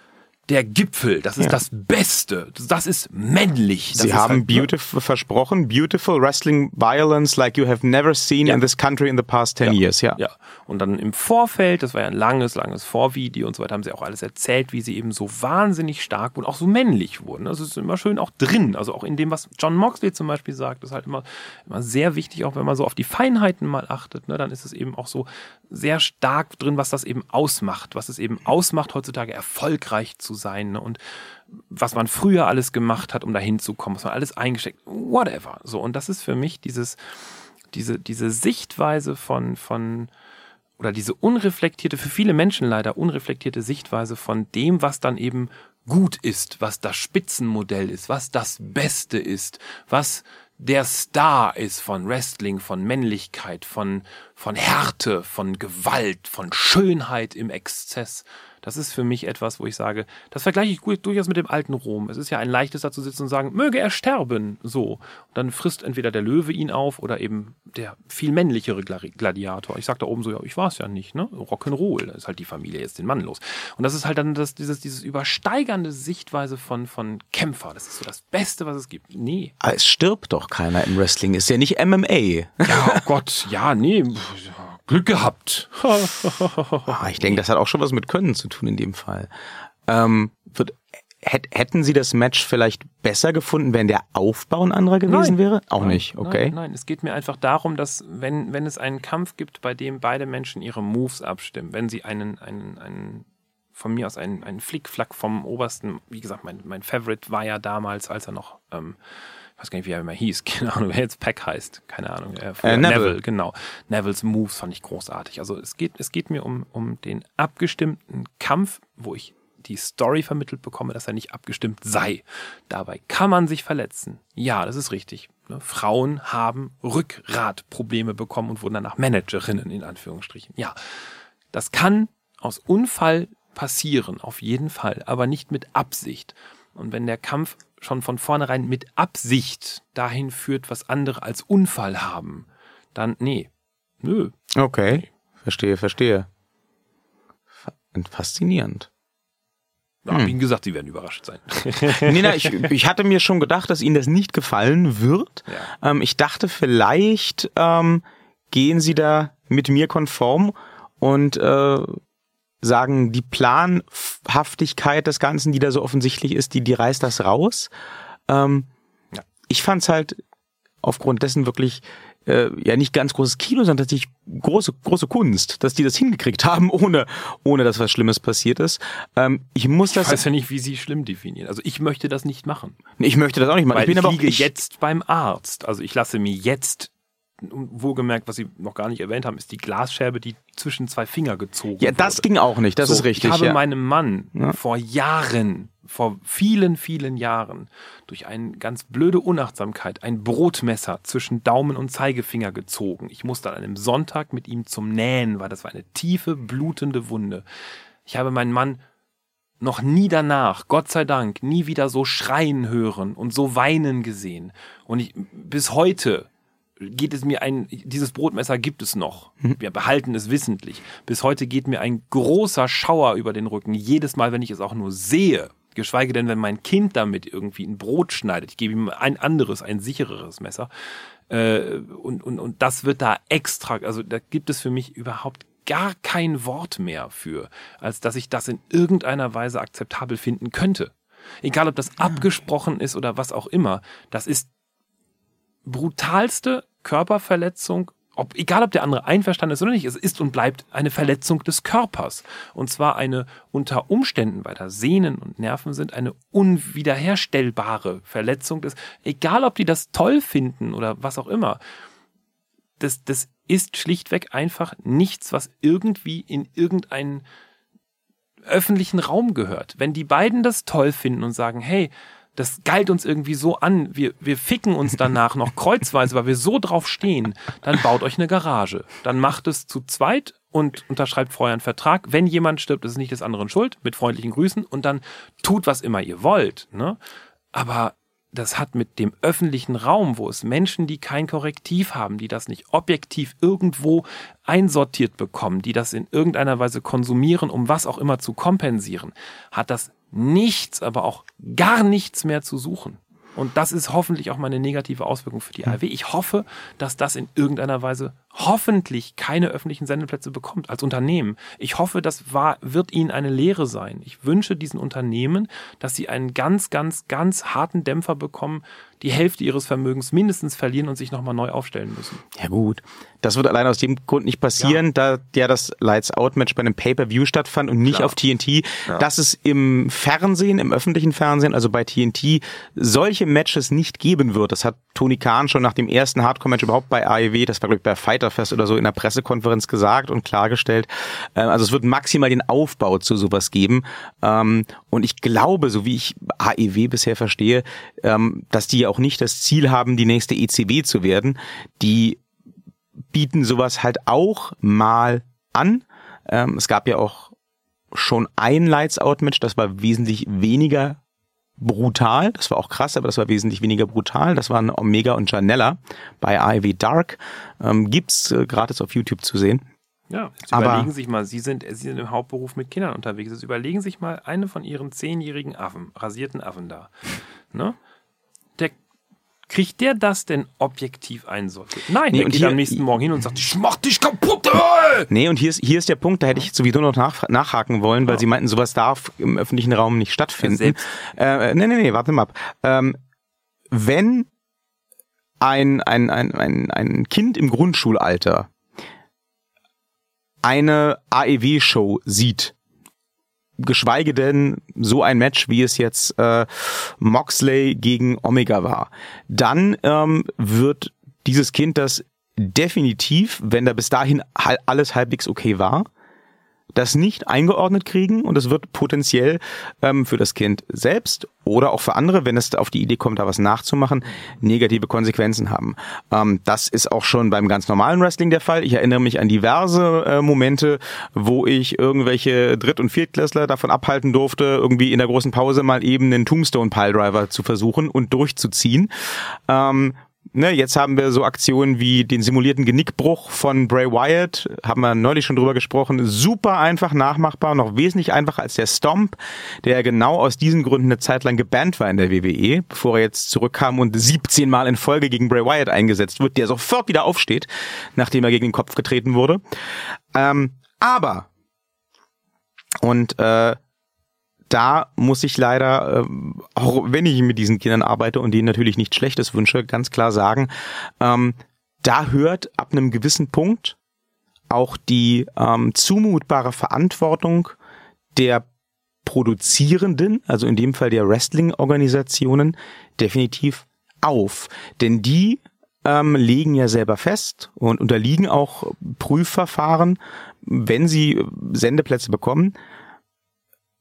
Speaker 2: der Gipfel, das ist
Speaker 1: Ja.
Speaker 2: das Beste, das ist männlich. Das
Speaker 1: Sie
Speaker 2: ist
Speaker 1: haben
Speaker 2: halt, ne?
Speaker 1: beautiful versprochen, beautiful wrestling violence like you have never seen
Speaker 2: Ja.
Speaker 1: in this country in the past 10 years, ja.
Speaker 2: Ja. Und dann im Vorfeld, das war ja ein langes, langes Vorvideo und so weiter, haben sie auch alles erzählt, wie sie eben so wahnsinnig stark und auch so männlich wurden. Das ist immer schön auch drin. Also auch in dem, was John Moxley zum Beispiel sagt, ist halt immer, immer sehr wichtig, auch wenn man so auf die Feinheiten mal achtet, ne, dann ist es eben auch so sehr stark drin, was das eben ausmacht, was es eben ausmacht, heutzutage erfolgreich zu sein. Ne? Und was man früher alles gemacht hat, um dahin zu kommen, was man alles eingesteckt, whatever. So, und das ist für mich dieses, diese, diese Sichtweise von, von, oder diese unreflektierte, für viele Menschen leider unreflektierte Sichtweise von dem, was dann eben gut ist, was das Spitzenmodell ist, was das Beste ist, was der Star ist von Wrestling, von Männlichkeit, von, von Härte, von Gewalt, von Schönheit im Exzess. Das ist für mich etwas, wo ich sage, das vergleiche ich gut, durchaus mit dem alten Rom. Es ist ja ein leichtes da zu sitzen und sagen, möge er sterben, so. Und dann frisst entweder der Löwe ihn auf oder eben der viel männlichere Gla- Gladiator. Ich sag da oben so, ja, ich war es ja nicht, ne? Rock'n'Roll, da ist halt die Familie jetzt den Mann los. Und das ist halt dann das, dieses, dieses übersteigernde Sichtweise von, von Kämpfer. Das ist so das Beste, was es gibt. Nee.
Speaker 1: Aber es stirbt doch keiner im Wrestling, ist ja nicht MMA.
Speaker 2: Ja, oh Gott, ja, nee. Glück gehabt. [laughs]
Speaker 1: Ah, ich denke, das hat auch schon was mit Können zu tun in dem Fall. Ähm, wird, hätt, hätten Sie das Match vielleicht besser gefunden, wenn der Aufbau ein anderer gewesen
Speaker 2: Nein.
Speaker 1: wäre? Auch
Speaker 2: Nein,
Speaker 1: nicht, okay.
Speaker 2: Nein, nein, es geht mir einfach darum, dass wenn, wenn es einen Kampf gibt, bei dem beide Menschen ihre Moves abstimmen, wenn sie einen, einen, einen von mir aus einen, einen Flickflack vom obersten, wie gesagt, mein, mein Favorite war ja damals, als er noch, ähm, weiß gar nicht, wie er immer hieß, [laughs] keine Ahnung, wer jetzt Pack heißt, keine Ahnung. Äh,
Speaker 1: Äh, Neville.
Speaker 2: genau. Nevilles Moves fand ich großartig. Also es geht, es geht mir um, um den abgestimmten Kampf, wo ich die Story vermittelt bekomme, dass er nicht abgestimmt sei. Dabei kann man sich verletzen. Ja, das ist richtig. Ne? Frauen haben Rückgratprobleme bekommen und wurden danach Managerinnen in Anführungsstrichen. Ja, das kann aus Unfall passieren, auf jeden Fall, aber nicht mit Absicht. Und wenn der Kampf schon von vornherein mit Absicht dahin führt, was andere als Unfall haben, dann nee. Nö.
Speaker 1: Okay. Verstehe, verstehe. Faszinierend.
Speaker 2: Ja, hm. Wie gesagt, Sie werden überrascht sein. [laughs]
Speaker 1: nee, na, ich, ich hatte mir schon gedacht, dass Ihnen das nicht gefallen wird. Ja. Ähm, ich dachte, vielleicht ähm, gehen Sie da mit mir konform und äh, sagen, die Planhaftigkeit des Ganzen, die da so offensichtlich ist, die, die reißt das raus. Ähm, ja. Ich fand's halt aufgrund dessen wirklich äh, ja nicht ganz großes Kino, sondern tatsächlich große große Kunst, dass die das hingekriegt haben, ohne ohne dass was Schlimmes passiert ist. Ähm, ich muss das.
Speaker 2: Ich weiß ja nicht, wie Sie schlimm definieren. Also ich möchte das nicht machen.
Speaker 1: Ich möchte das auch nicht machen.
Speaker 2: Weil ich bin ich aber liege auch, ich, jetzt beim Arzt. Also ich lasse mir jetzt wohlgemerkt, was Sie noch gar nicht erwähnt haben, ist die Glasscherbe, die zwischen zwei Finger gezogen
Speaker 1: Ja, das
Speaker 2: wurde.
Speaker 1: ging auch nicht, das so, ist richtig.
Speaker 2: Ich habe
Speaker 1: ja.
Speaker 2: meinem Mann ja. vor Jahren, vor vielen, vielen Jahren, durch eine ganz blöde Unachtsamkeit ein Brotmesser zwischen Daumen und Zeigefinger gezogen. Ich musste an einem Sonntag mit ihm zum Nähen, weil das war eine tiefe, blutende Wunde. Ich habe meinen Mann noch nie danach, Gott sei Dank, nie wieder so schreien hören und so weinen gesehen. Und ich, bis heute geht es mir ein, dieses Brotmesser gibt es noch. Mhm. Wir behalten es wissentlich. Bis heute geht mir ein großer Schauer über den Rücken. Jedes Mal, wenn ich es auch nur sehe. Geschweige denn, wenn mein Kind damit irgendwie ein Brot schneidet. Ich gebe ihm ein anderes, ein sichereres Messer. Äh, und, und, und das wird da extra, also da gibt es für mich überhaupt gar kein Wort mehr für, als dass ich das in irgendeiner Weise akzeptabel finden könnte. Egal, ob das abgesprochen ist oder was auch immer, das ist brutalste Körperverletzung, ob, egal ob der andere einverstanden ist oder nicht, es ist und bleibt eine Verletzung des Körpers. Und zwar eine unter Umständen, weil da Sehnen und Nerven sind, eine unwiederherstellbare Verletzung des, egal ob die das toll finden oder was auch immer. Das, das ist schlichtweg einfach nichts, was irgendwie in irgendeinen öffentlichen Raum gehört. Wenn die beiden das toll finden und sagen, hey, das galt uns irgendwie so an, wir, wir ficken uns danach noch kreuzweise, weil wir so drauf stehen, dann baut euch eine Garage. Dann macht es zu zweit und unterschreibt vorher einen Vertrag. Wenn jemand stirbt, ist es nicht des anderen schuld, mit freundlichen Grüßen und dann tut, was immer ihr wollt. Ne? Aber das hat mit dem öffentlichen Raum, wo es Menschen, die kein Korrektiv haben, die das nicht objektiv irgendwo einsortiert bekommen, die das in irgendeiner Weise konsumieren, um was auch immer zu kompensieren, hat das nichts, aber auch gar nichts mehr zu suchen. Und das ist hoffentlich auch mal eine negative Auswirkung für die hm. ARW. Ich hoffe, dass das in irgendeiner Weise hoffentlich keine öffentlichen Sendeplätze bekommt als Unternehmen. Ich hoffe, das war, wird ihnen eine Lehre sein. Ich wünsche diesen Unternehmen, dass sie einen ganz, ganz, ganz harten Dämpfer bekommen, die Hälfte ihres Vermögens mindestens verlieren und sich nochmal neu aufstellen müssen.
Speaker 1: Ja gut, das wird allein aus dem Grund nicht passieren, ja. da ja das Lights Out Match bei einem Pay-per-View stattfand und nicht Klar. auf TNT. Ja. Dass es im Fernsehen, im öffentlichen Fernsehen, also bei TNT, solche Matches nicht geben wird. Das hat Tony Khan schon nach dem ersten Hardcore-Match überhaupt bei AEW, das war glaube ich bei Fighterfest oder so in der Pressekonferenz gesagt und klargestellt. Ähm, also es wird maximal den Aufbau zu sowas geben. Ähm, und ich glaube, so wie ich AEW bisher verstehe, ähm, dass die auch nicht das Ziel haben, die nächste ECW zu werden. Die bieten sowas halt auch mal an. Es gab ja auch schon ein Lights Out Match, das war wesentlich weniger brutal. Das war auch krass, aber das war wesentlich weniger brutal. Das waren Omega und Janella bei Ivy Dark. Ähm, gibt's äh, gratis auf YouTube zu sehen.
Speaker 2: Ja, aber überlegen sich mal, Sie sind, Sie sind im Hauptberuf mit Kindern unterwegs. Jetzt überlegen sich mal eine von Ihren zehnjährigen Affen, rasierten Affen da. Ne? Kriegt der das denn objektiv einsortiert? Nein, nee, der geht hier, am nächsten Morgen hin und sagt, ich mach dich kaputt, ey!
Speaker 1: Nee, und hier ist, hier ist der Punkt, da hätte ich sowieso noch nach, nachhaken wollen, weil ja. sie meinten, sowas darf im öffentlichen Raum nicht stattfinden. Ja, äh, nee, nee, nee, warte mal ab. Ähm, wenn ein, ein, ein, ein, ein Kind im Grundschulalter eine AEW-Show sieht, geschweige denn so ein Match, wie es jetzt äh, Moxley gegen Omega war. Dann ähm, wird dieses Kind das definitiv, wenn da bis dahin alles halbwegs okay war, das nicht eingeordnet kriegen und es wird potenziell ähm, für das Kind selbst oder auch für andere, wenn es auf die Idee kommt, da was nachzumachen, negative Konsequenzen haben. Ähm, das ist auch schon beim ganz normalen Wrestling der Fall. Ich erinnere mich an diverse äh, Momente, wo ich irgendwelche Dritt- und Viertklässler davon abhalten durfte, irgendwie in der großen Pause mal eben einen Tombstone Piledriver zu versuchen und durchzuziehen. Ähm, ne, jetzt haben wir so Aktionen wie den simulierten Genickbruch von Bray Wyatt, haben wir neulich schon drüber gesprochen, super einfach nachmachbar, noch wesentlich einfacher als der Stomp, der genau aus diesen Gründen eine Zeit lang gebannt war in der WWE, bevor er jetzt zurückkam und 17 Mal in Folge gegen Bray Wyatt eingesetzt wird, der sofort wieder aufsteht, nachdem er gegen den Kopf getreten wurde. Ähm, aber und äh, da muss ich leider, äh, auch wenn ich mit diesen Kindern arbeite und denen natürlich nichts Schlechtes wünsche, ganz klar sagen, ähm, da hört ab einem gewissen Punkt auch die ähm, zumutbare Verantwortung der Produzierenden, also in dem Fall der Wrestling-Organisationen, definitiv auf. Denn die ähm, legen ja selber fest und unterliegen auch Prüfverfahren, wenn sie Sendeplätze bekommen,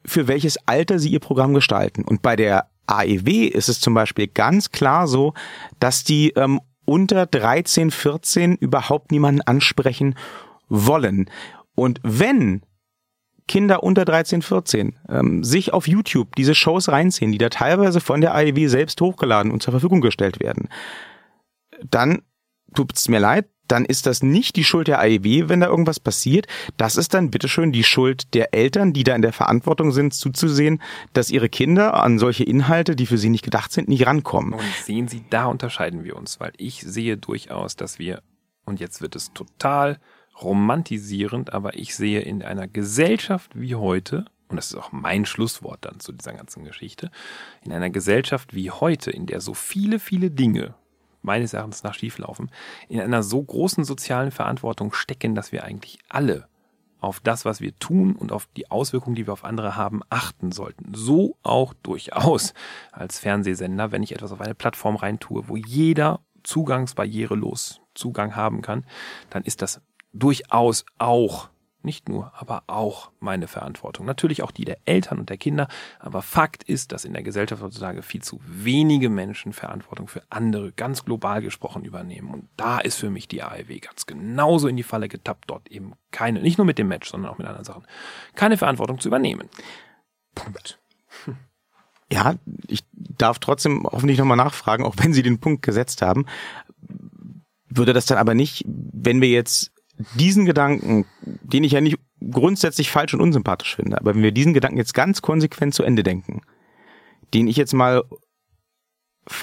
Speaker 1: für welches Alter sie ihr Programm gestalten. Und bei der AEW ist es zum Beispiel ganz klar so, dass die ähm, unter 13, 14 überhaupt niemanden ansprechen wollen. Und wenn Kinder unter 13, 14 ähm, sich auf YouTube diese Shows reinziehen, die da teilweise von der AEW selbst hochgeladen und zur Verfügung gestellt werden, dann tut's mir leid, dann ist das nicht die Schuld der AEW, wenn da irgendwas passiert. Das ist dann bitteschön die Schuld der Eltern, die da in der Verantwortung sind, zuzusehen, dass ihre Kinder an solche Inhalte, die für sie nicht gedacht sind, nicht rankommen.
Speaker 2: Und sehen Sie, da unterscheiden wir uns, weil ich sehe durchaus, dass wir, und jetzt wird es total romantisierend, aber ich sehe in einer Gesellschaft wie heute, und das ist auch mein Schlusswort dann zu dieser ganzen Geschichte, in einer Gesellschaft wie heute, in der so viele, viele Dinge meines Erachtens nach schieflaufen, in einer so großen sozialen Verantwortung stecken, dass wir eigentlich alle auf das, was wir tun und auf die Auswirkungen, die wir auf andere haben, achten sollten. So auch durchaus als Fernsehsender, wenn ich etwas auf eine Plattform reintue, wo jeder zugangsbarrierelos Zugang haben kann, dann ist das durchaus auch nicht nur, aber auch meine Verantwortung. Natürlich auch die der Eltern und der Kinder. Aber Fakt ist, dass in der Gesellschaft heutzutage viel zu wenige Menschen Verantwortung für andere ganz global gesprochen übernehmen. Und da ist für mich die AEW ganz genauso in die Falle getappt, dort eben keine, nicht nur mit dem Match, sondern auch mit anderen Sachen, keine Verantwortung zu übernehmen. Punkt.
Speaker 1: Ja, ich darf trotzdem hoffentlich nochmal nachfragen, auch wenn Sie den Punkt gesetzt haben. Würde das dann aber nicht, wenn wir jetzt diesen Gedanken, den ich ja nicht grundsätzlich falsch und unsympathisch finde, aber wenn wir diesen Gedanken jetzt ganz konsequent zu Ende denken, den ich jetzt mal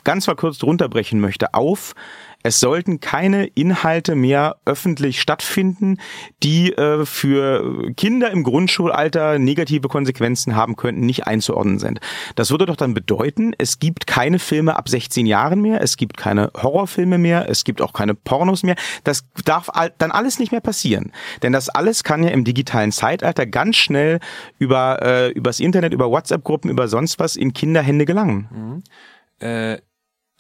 Speaker 1: ganz verkürzt runterbrechen möchte auf, es sollten keine Inhalte mehr öffentlich stattfinden, die äh, für Kinder im Grundschulalter negative Konsequenzen haben könnten, nicht einzuordnen sind. Das würde doch dann bedeuten, es gibt keine Filme ab 16 Jahren mehr, es gibt keine Horrorfilme mehr, es gibt auch keine Pornos mehr. Das darf dann alles nicht mehr passieren. Denn das alles kann ja im digitalen Zeitalter ganz schnell über äh, übers Internet, über WhatsApp-Gruppen, über sonst was in Kinderhände gelangen.
Speaker 2: Mhm. Äh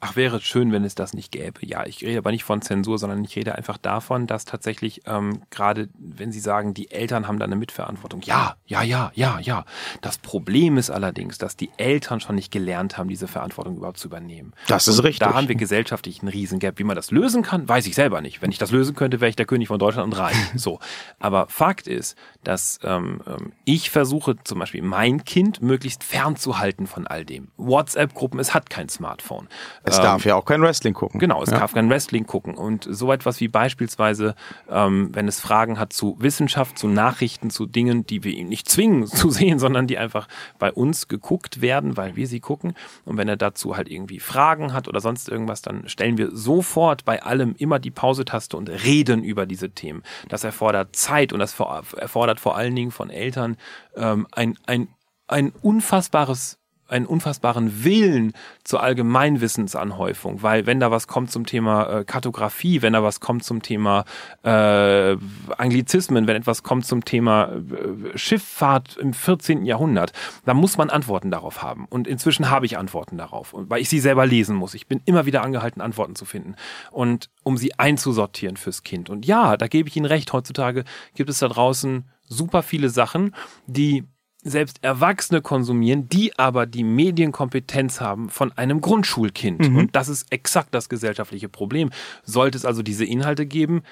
Speaker 2: ach, wäre schön, wenn es das nicht gäbe. Ja, ich rede aber nicht von Zensur, sondern ich rede einfach davon, dass tatsächlich ähm, gerade, wenn Sie sagen, die Eltern haben da eine Mitverantwortung. Ja, ja, ja, ja, ja. Das Problem ist allerdings, dass die Eltern schon nicht gelernt haben, diese Verantwortung überhaupt zu übernehmen.
Speaker 1: Das ist
Speaker 2: Und
Speaker 1: richtig.
Speaker 2: Da haben wir gesellschaftlich einen Riesengap. Wie man das lösen kann, weiß ich selber nicht. Wenn ich das lösen könnte, wäre ich der König von Deutschland und reich. [laughs] So. Aber Fakt ist, dass ähm, ähm, ich versuche zum Beispiel mein Kind möglichst fernzuhalten von all dem. WhatsApp-Gruppen, es hat kein Smartphone.
Speaker 1: Es darf ja auch kein Wrestling gucken.
Speaker 2: Genau, es
Speaker 1: ja.
Speaker 2: darf kein Wrestling gucken. Und so etwas wie beispielsweise, ähm, wenn es Fragen hat zu Wissenschaft, zu Nachrichten, zu Dingen, die wir ihm nicht zwingen [laughs] zu sehen, sondern die einfach bei uns geguckt werden, weil wir sie gucken. Und wenn er dazu halt irgendwie Fragen hat oder sonst irgendwas, dann stellen wir sofort bei allem immer die Pause-Taste und reden über diese Themen. Das erfordert Zeit und das erfordert vor allen Dingen von Eltern ähm, ein, ein, ein unfassbares einen unfassbaren Willen zur Allgemeinwissensanhäufung, weil wenn da was kommt zum Thema äh, Kartografie, wenn da was kommt zum Thema äh, Anglizismen, wenn etwas kommt zum Thema äh, Schifffahrt im 14. Jahrhundert, dann muss man Antworten darauf haben. Und inzwischen habe ich Antworten darauf, weil ich sie selber lesen muss. Ich bin immer wieder angehalten, Antworten zu finden. Und um sie einzusortieren fürs Kind. Und ja, da gebe ich Ihnen recht, heutzutage gibt es da draußen super viele Sachen, die selbst Erwachsene konsumieren, die aber die Medienkompetenz haben von einem Grundschulkind. Mhm. Und das ist exakt das gesellschaftliche Problem. Sollte es also diese Inhalte geben,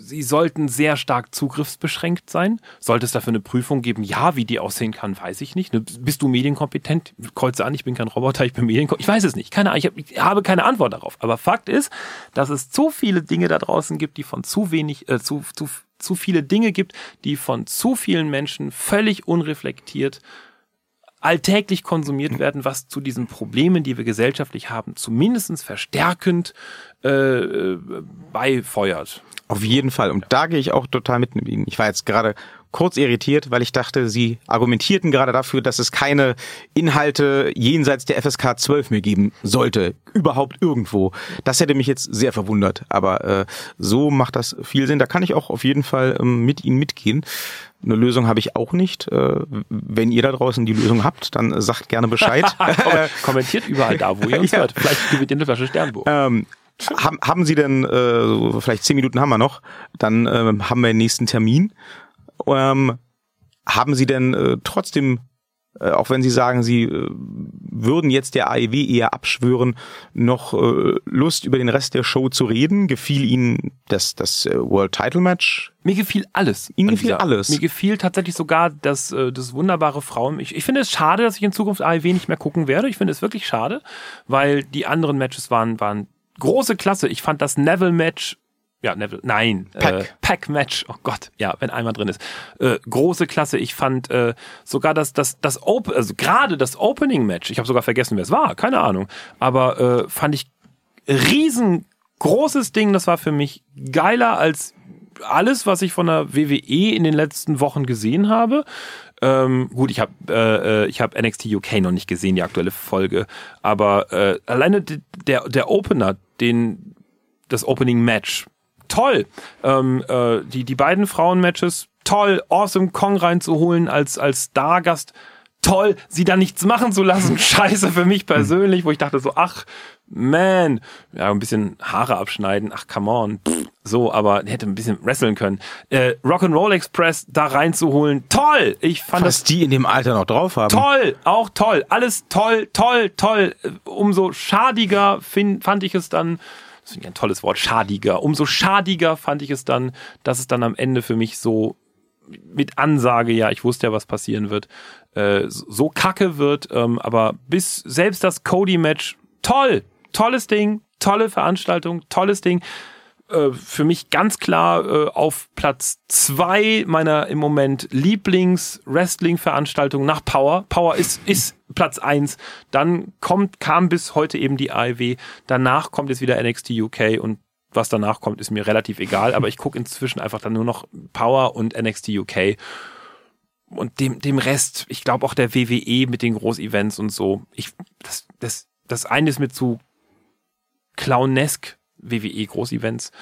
Speaker 2: sie sollten sehr stark zugriffsbeschränkt sein. Sollte es dafür eine Prüfung geben? Ja, wie die aussehen kann, weiß ich nicht. Ne, bist du medienkompetent? Kreuze an, ich bin kein Roboter, ich bin medienkompetent. Ich weiß es nicht. Keine Ahnung, ich, hab, ich habe keine Antwort darauf. Aber Fakt ist, dass es zu viele Dinge da draußen gibt, die von zu wenig, äh, zu, zu zu viele Dinge gibt, die von zu vielen Menschen völlig unreflektiert alltäglich konsumiert werden, was zu diesen Problemen, die wir gesellschaftlich haben, zumindest verstärkend äh, beifeuert.
Speaker 1: Auf jeden Fall. Und da gehe ich auch total mit Ihnen. Ich war jetzt gerade kurz irritiert, weil ich dachte, Sie argumentierten gerade dafür, dass es keine Inhalte jenseits der FSK 12 mehr geben sollte. Überhaupt irgendwo. Das hätte mich jetzt sehr verwundert. Aber äh, so macht das viel Sinn. Da kann ich auch auf jeden Fall ähm, mit Ihnen mitgehen. Eine Lösung habe ich auch nicht. Äh, wenn ihr da draußen die Lösung habt, dann sagt gerne Bescheid. [laughs]
Speaker 2: Kommentiert überall da, wo ihr uns [laughs] ja. hört. Vielleicht gewinnt ihr eine Flasche Sternburg.
Speaker 1: Ähm, haben, haben Sie denn, äh, vielleicht zehn Minuten haben wir noch, dann äh, haben wir den nächsten Termin. Ähm, haben Sie denn äh, trotzdem, äh, auch wenn Sie sagen, Sie äh, würden jetzt der AEW eher abschwören, noch äh, Lust über den Rest der Show zu reden? Gefiel Ihnen das, das äh, World Title Match?
Speaker 2: Mir gefiel alles.
Speaker 1: Ihnen gefiel dieser, alles.
Speaker 2: Mir gefiel tatsächlich sogar das, äh, das wunderbare Frauen. Ich, ich finde es schade, dass ich in Zukunft AEW nicht mehr gucken werde. Ich finde es wirklich schade, weil die anderen Matches waren, waren große Klasse. Ich fand das Neville-Match ja, Neville, nein, Pack. Äh, Pack-Match, oh Gott, ja, wenn einmal drin ist. Äh, große Klasse, ich fand äh, sogar das, das, das Open, also gerade das Opening-Match, ich habe sogar vergessen, wer es war, keine Ahnung, aber äh, fand ich riesengroßes Ding, das war für mich geiler als alles, was ich von der WWE in den letzten Wochen gesehen habe. Ähm, gut, ich habe äh, äh ich habe NXT UK noch nicht gesehen, die aktuelle Folge, aber äh, alleine der der Opener, den das Opening Match toll. Ähm, äh, die, die beiden Frauenmatches, toll. Awesome Kong reinzuholen als, als Stargast, toll. Sie da nichts machen zu lassen, [laughs] scheiße für mich persönlich, wo ich dachte so, ach, man, ja, ein bisschen Haare abschneiden, ach, come on, Pff, so, aber hätte ein bisschen wresteln können. Äh, Rock'n'Roll Express da reinzuholen, toll! Ich fand
Speaker 1: Was
Speaker 2: das.
Speaker 1: die in dem Alter noch drauf haben.
Speaker 2: Toll, auch toll, alles toll, toll, toll. Umso schadiger find, fand ich es dann, das finde ich ein tolles Wort, schadiger. Umso schadiger fand ich es dann, dass es dann am Ende für mich so mit Ansage, ja, ich wusste ja, was passieren wird, äh, so kacke wird, ähm, aber bis selbst das Cody-Match, toll, tolles Ding, tolle Veranstaltung, tolles Ding. Äh, für mich ganz klar äh, auf Platz zwei meiner im Moment Lieblings-Wrestling-Veranstaltungen nach Power. Power ist, ist Platz eins. Dann kommt, kam bis heute eben die AEW. Danach kommt jetzt wieder NXT UK und was danach kommt, ist mir relativ egal. Aber ich gucke inzwischen einfach dann nur noch Power und NXT UK. Und dem, dem Rest, ich glaube auch der WWE mit den Großevents und so. Ich, das, das, das eine ist mir zu clownesk WWE Großevents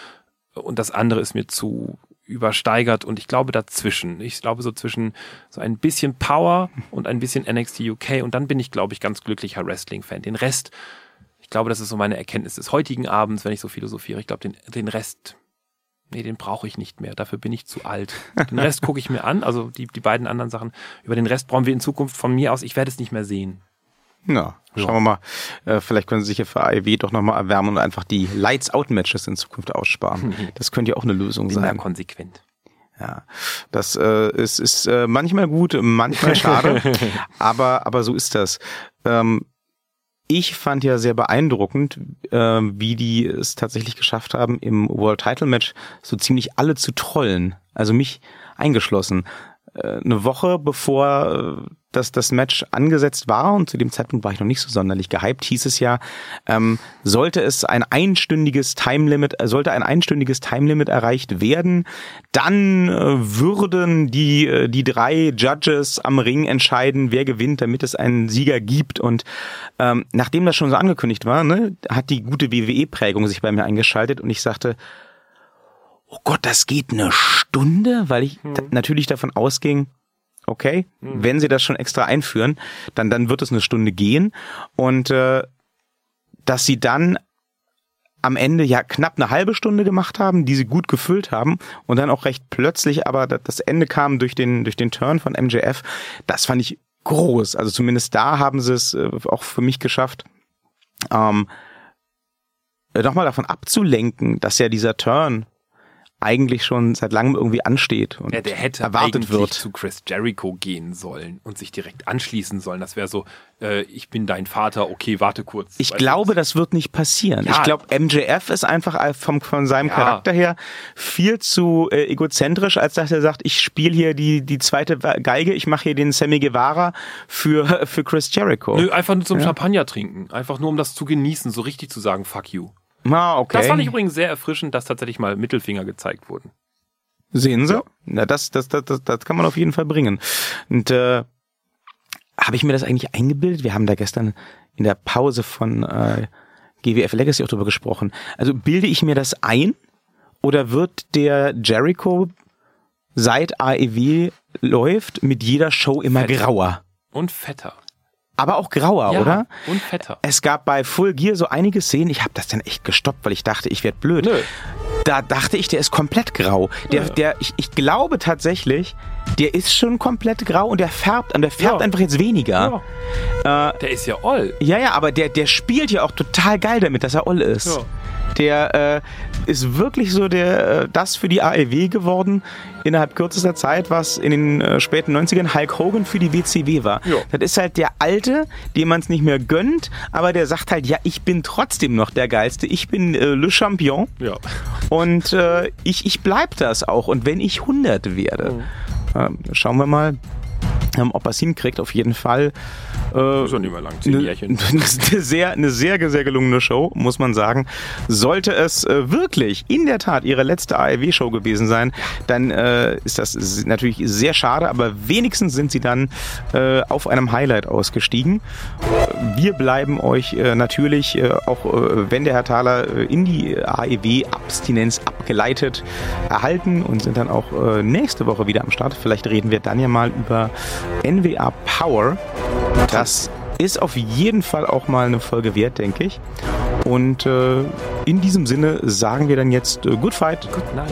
Speaker 2: und das andere ist mir zu übersteigert und ich glaube dazwischen. Ich glaube so zwischen so ein bisschen Power und ein bisschen NXT UK und dann bin ich, glaube ich, ganz glücklicher Wrestling-Fan. Den Rest, ich glaube, das ist so meine Erkenntnis des heutigen Abends, wenn ich so philosophiere. Ich glaube, den, den Rest, nee, den brauche ich nicht mehr. Dafür bin ich zu alt. Den Rest gucke ich mir an, also die, die beiden anderen Sachen. Über den Rest brauchen wir in Zukunft von mir aus, ich werde es nicht mehr sehen.
Speaker 1: Na, schauen ja. wir mal. Äh, vielleicht können Sie sich ja für AEW doch nochmal erwärmen und einfach die Lights-Out-Matches in Zukunft aussparen. [laughs] Das könnte ja auch eine Lösung Bin sein.
Speaker 2: konsequent.
Speaker 1: Ja, das äh, ist, ist äh, manchmal gut, manchmal [laughs] schade, aber, aber so ist das. Ähm, ich fand ja sehr beeindruckend, äh, wie die es tatsächlich geschafft haben, im World Title Match so ziemlich alle zu trollen. Also mich eingeschlossen eine Woche bevor äh, das, das Match angesetzt war und zu dem Zeitpunkt war ich noch nicht so sonderlich gehypt, hieß es ja, ähm, sollte es ein einstündiges Timelimit, äh, sollte ein einstündiges Timelimit erreicht werden, dann äh, würden die, äh, die drei Judges am Ring entscheiden, wer gewinnt, damit es einen Sieger gibt. Und ähm, nachdem das schon so angekündigt war, ne, hat die gute WWE-Prägung sich bei mir eingeschaltet und ich sagte, oh Gott, das geht eine Stunde, weil ich hm. natürlich davon ausging, okay, mhm. wenn sie das schon extra einführen, dann, dann wird es eine Stunde gehen und äh, dass sie dann am Ende ja knapp eine halbe Stunde gemacht haben, die sie gut gefüllt haben und dann auch recht plötzlich, aber das Ende kam durch den, durch den Turn von MJF, das fand ich groß. Also zumindest da haben sie es äh, auch für mich geschafft, ähm, nochmal davon abzulenken, dass ja dieser Turn eigentlich schon seit langem irgendwie ansteht und
Speaker 2: ja, der hätte erwartet wird. zu Chris Jericho gehen sollen und sich direkt anschließen sollen. Das wäre so, äh, ich bin dein Vater, okay, warte kurz.
Speaker 1: Ich glaube, das wird nicht passieren. Ja. Ich glaube, MJF ist einfach vom, von seinem ja. Charakter her viel zu äh, egozentrisch, als dass er sagt, ich spiele hier die, die zweite Geige, ich mache hier den Sammy Guevara für, [laughs] für Chris Jericho.
Speaker 2: Nö, einfach nur zum Champagner trinken. Einfach nur, um das zu genießen, so richtig zu sagen, fuck you.
Speaker 1: Ah, okay.
Speaker 2: Das fand ich übrigens sehr erfrischend, dass tatsächlich mal Mittelfinger gezeigt wurden.
Speaker 1: Sehen Sie? Ja. Na, das, das, das, das, das kann man auf jeden Fall bringen. Und äh, habe ich mir das eigentlich eingebildet? Wir haben da gestern in der Pause von äh, GWF Legacy auch drüber gesprochen. Also bilde ich mir das ein oder wird der Jericho seit AEW läuft mit jeder Show immer
Speaker 2: fetter.
Speaker 1: grauer?
Speaker 2: Und fetter
Speaker 1: aber auch grauer,
Speaker 2: ja,
Speaker 1: oder?
Speaker 2: Und fetter.
Speaker 1: Es gab bei Full Gear so einige Szenen, ich habe das dann echt gestoppt, weil ich dachte, ich werde blöd. Nö. Da dachte ich, der ist komplett grau. Der, der, ich, ich glaube tatsächlich, der ist schon komplett grau und der färbt, und der färbt ja. einfach jetzt weniger.
Speaker 2: Ja. Äh, der ist ja oll.
Speaker 1: Ja, ja, aber der, der spielt ja auch total geil damit, dass er oll ist. Ja der äh, ist wirklich so der äh, das für die AEW geworden innerhalb kürzester Zeit, was in den äh, späten 90ern Hulk Hogan für die WCW war. Jo. Das ist halt der Alte, dem man es nicht mehr gönnt, aber der sagt halt, ja, ich bin trotzdem noch der Geilste, ich bin äh, Le Champion
Speaker 2: ja.
Speaker 1: und äh, ich, ich bleib das auch und wenn ich 100 werde, mhm. äh, schauen wir mal, ähm, ob er es hinkriegt, auf jeden Fall.
Speaker 2: Äh, ist nicht mehr lang, zehn ne, Jährchen. [laughs]
Speaker 1: Eine sehr, eine sehr, sehr gelungene Show, muss man sagen. Sollte es äh, wirklich in der Tat ihre letzte AEW-Show gewesen sein, dann äh, ist das natürlich sehr schade, aber wenigstens sind sie dann äh, auf einem Highlight ausgestiegen. Wir bleiben euch äh, natürlich, äh, auch äh, wenn der Herr Thaler äh, in die AEW-Abstinenz abgeleitet, erhalten und sind dann auch äh, nächste Woche wieder am Start. Vielleicht reden wir dann ja mal über NWA Power. Das ist auf jeden Fall auch mal eine Folge wert, denke ich. Und äh, in diesem Sinne sagen wir dann jetzt äh, Good Fight.
Speaker 2: Good Night.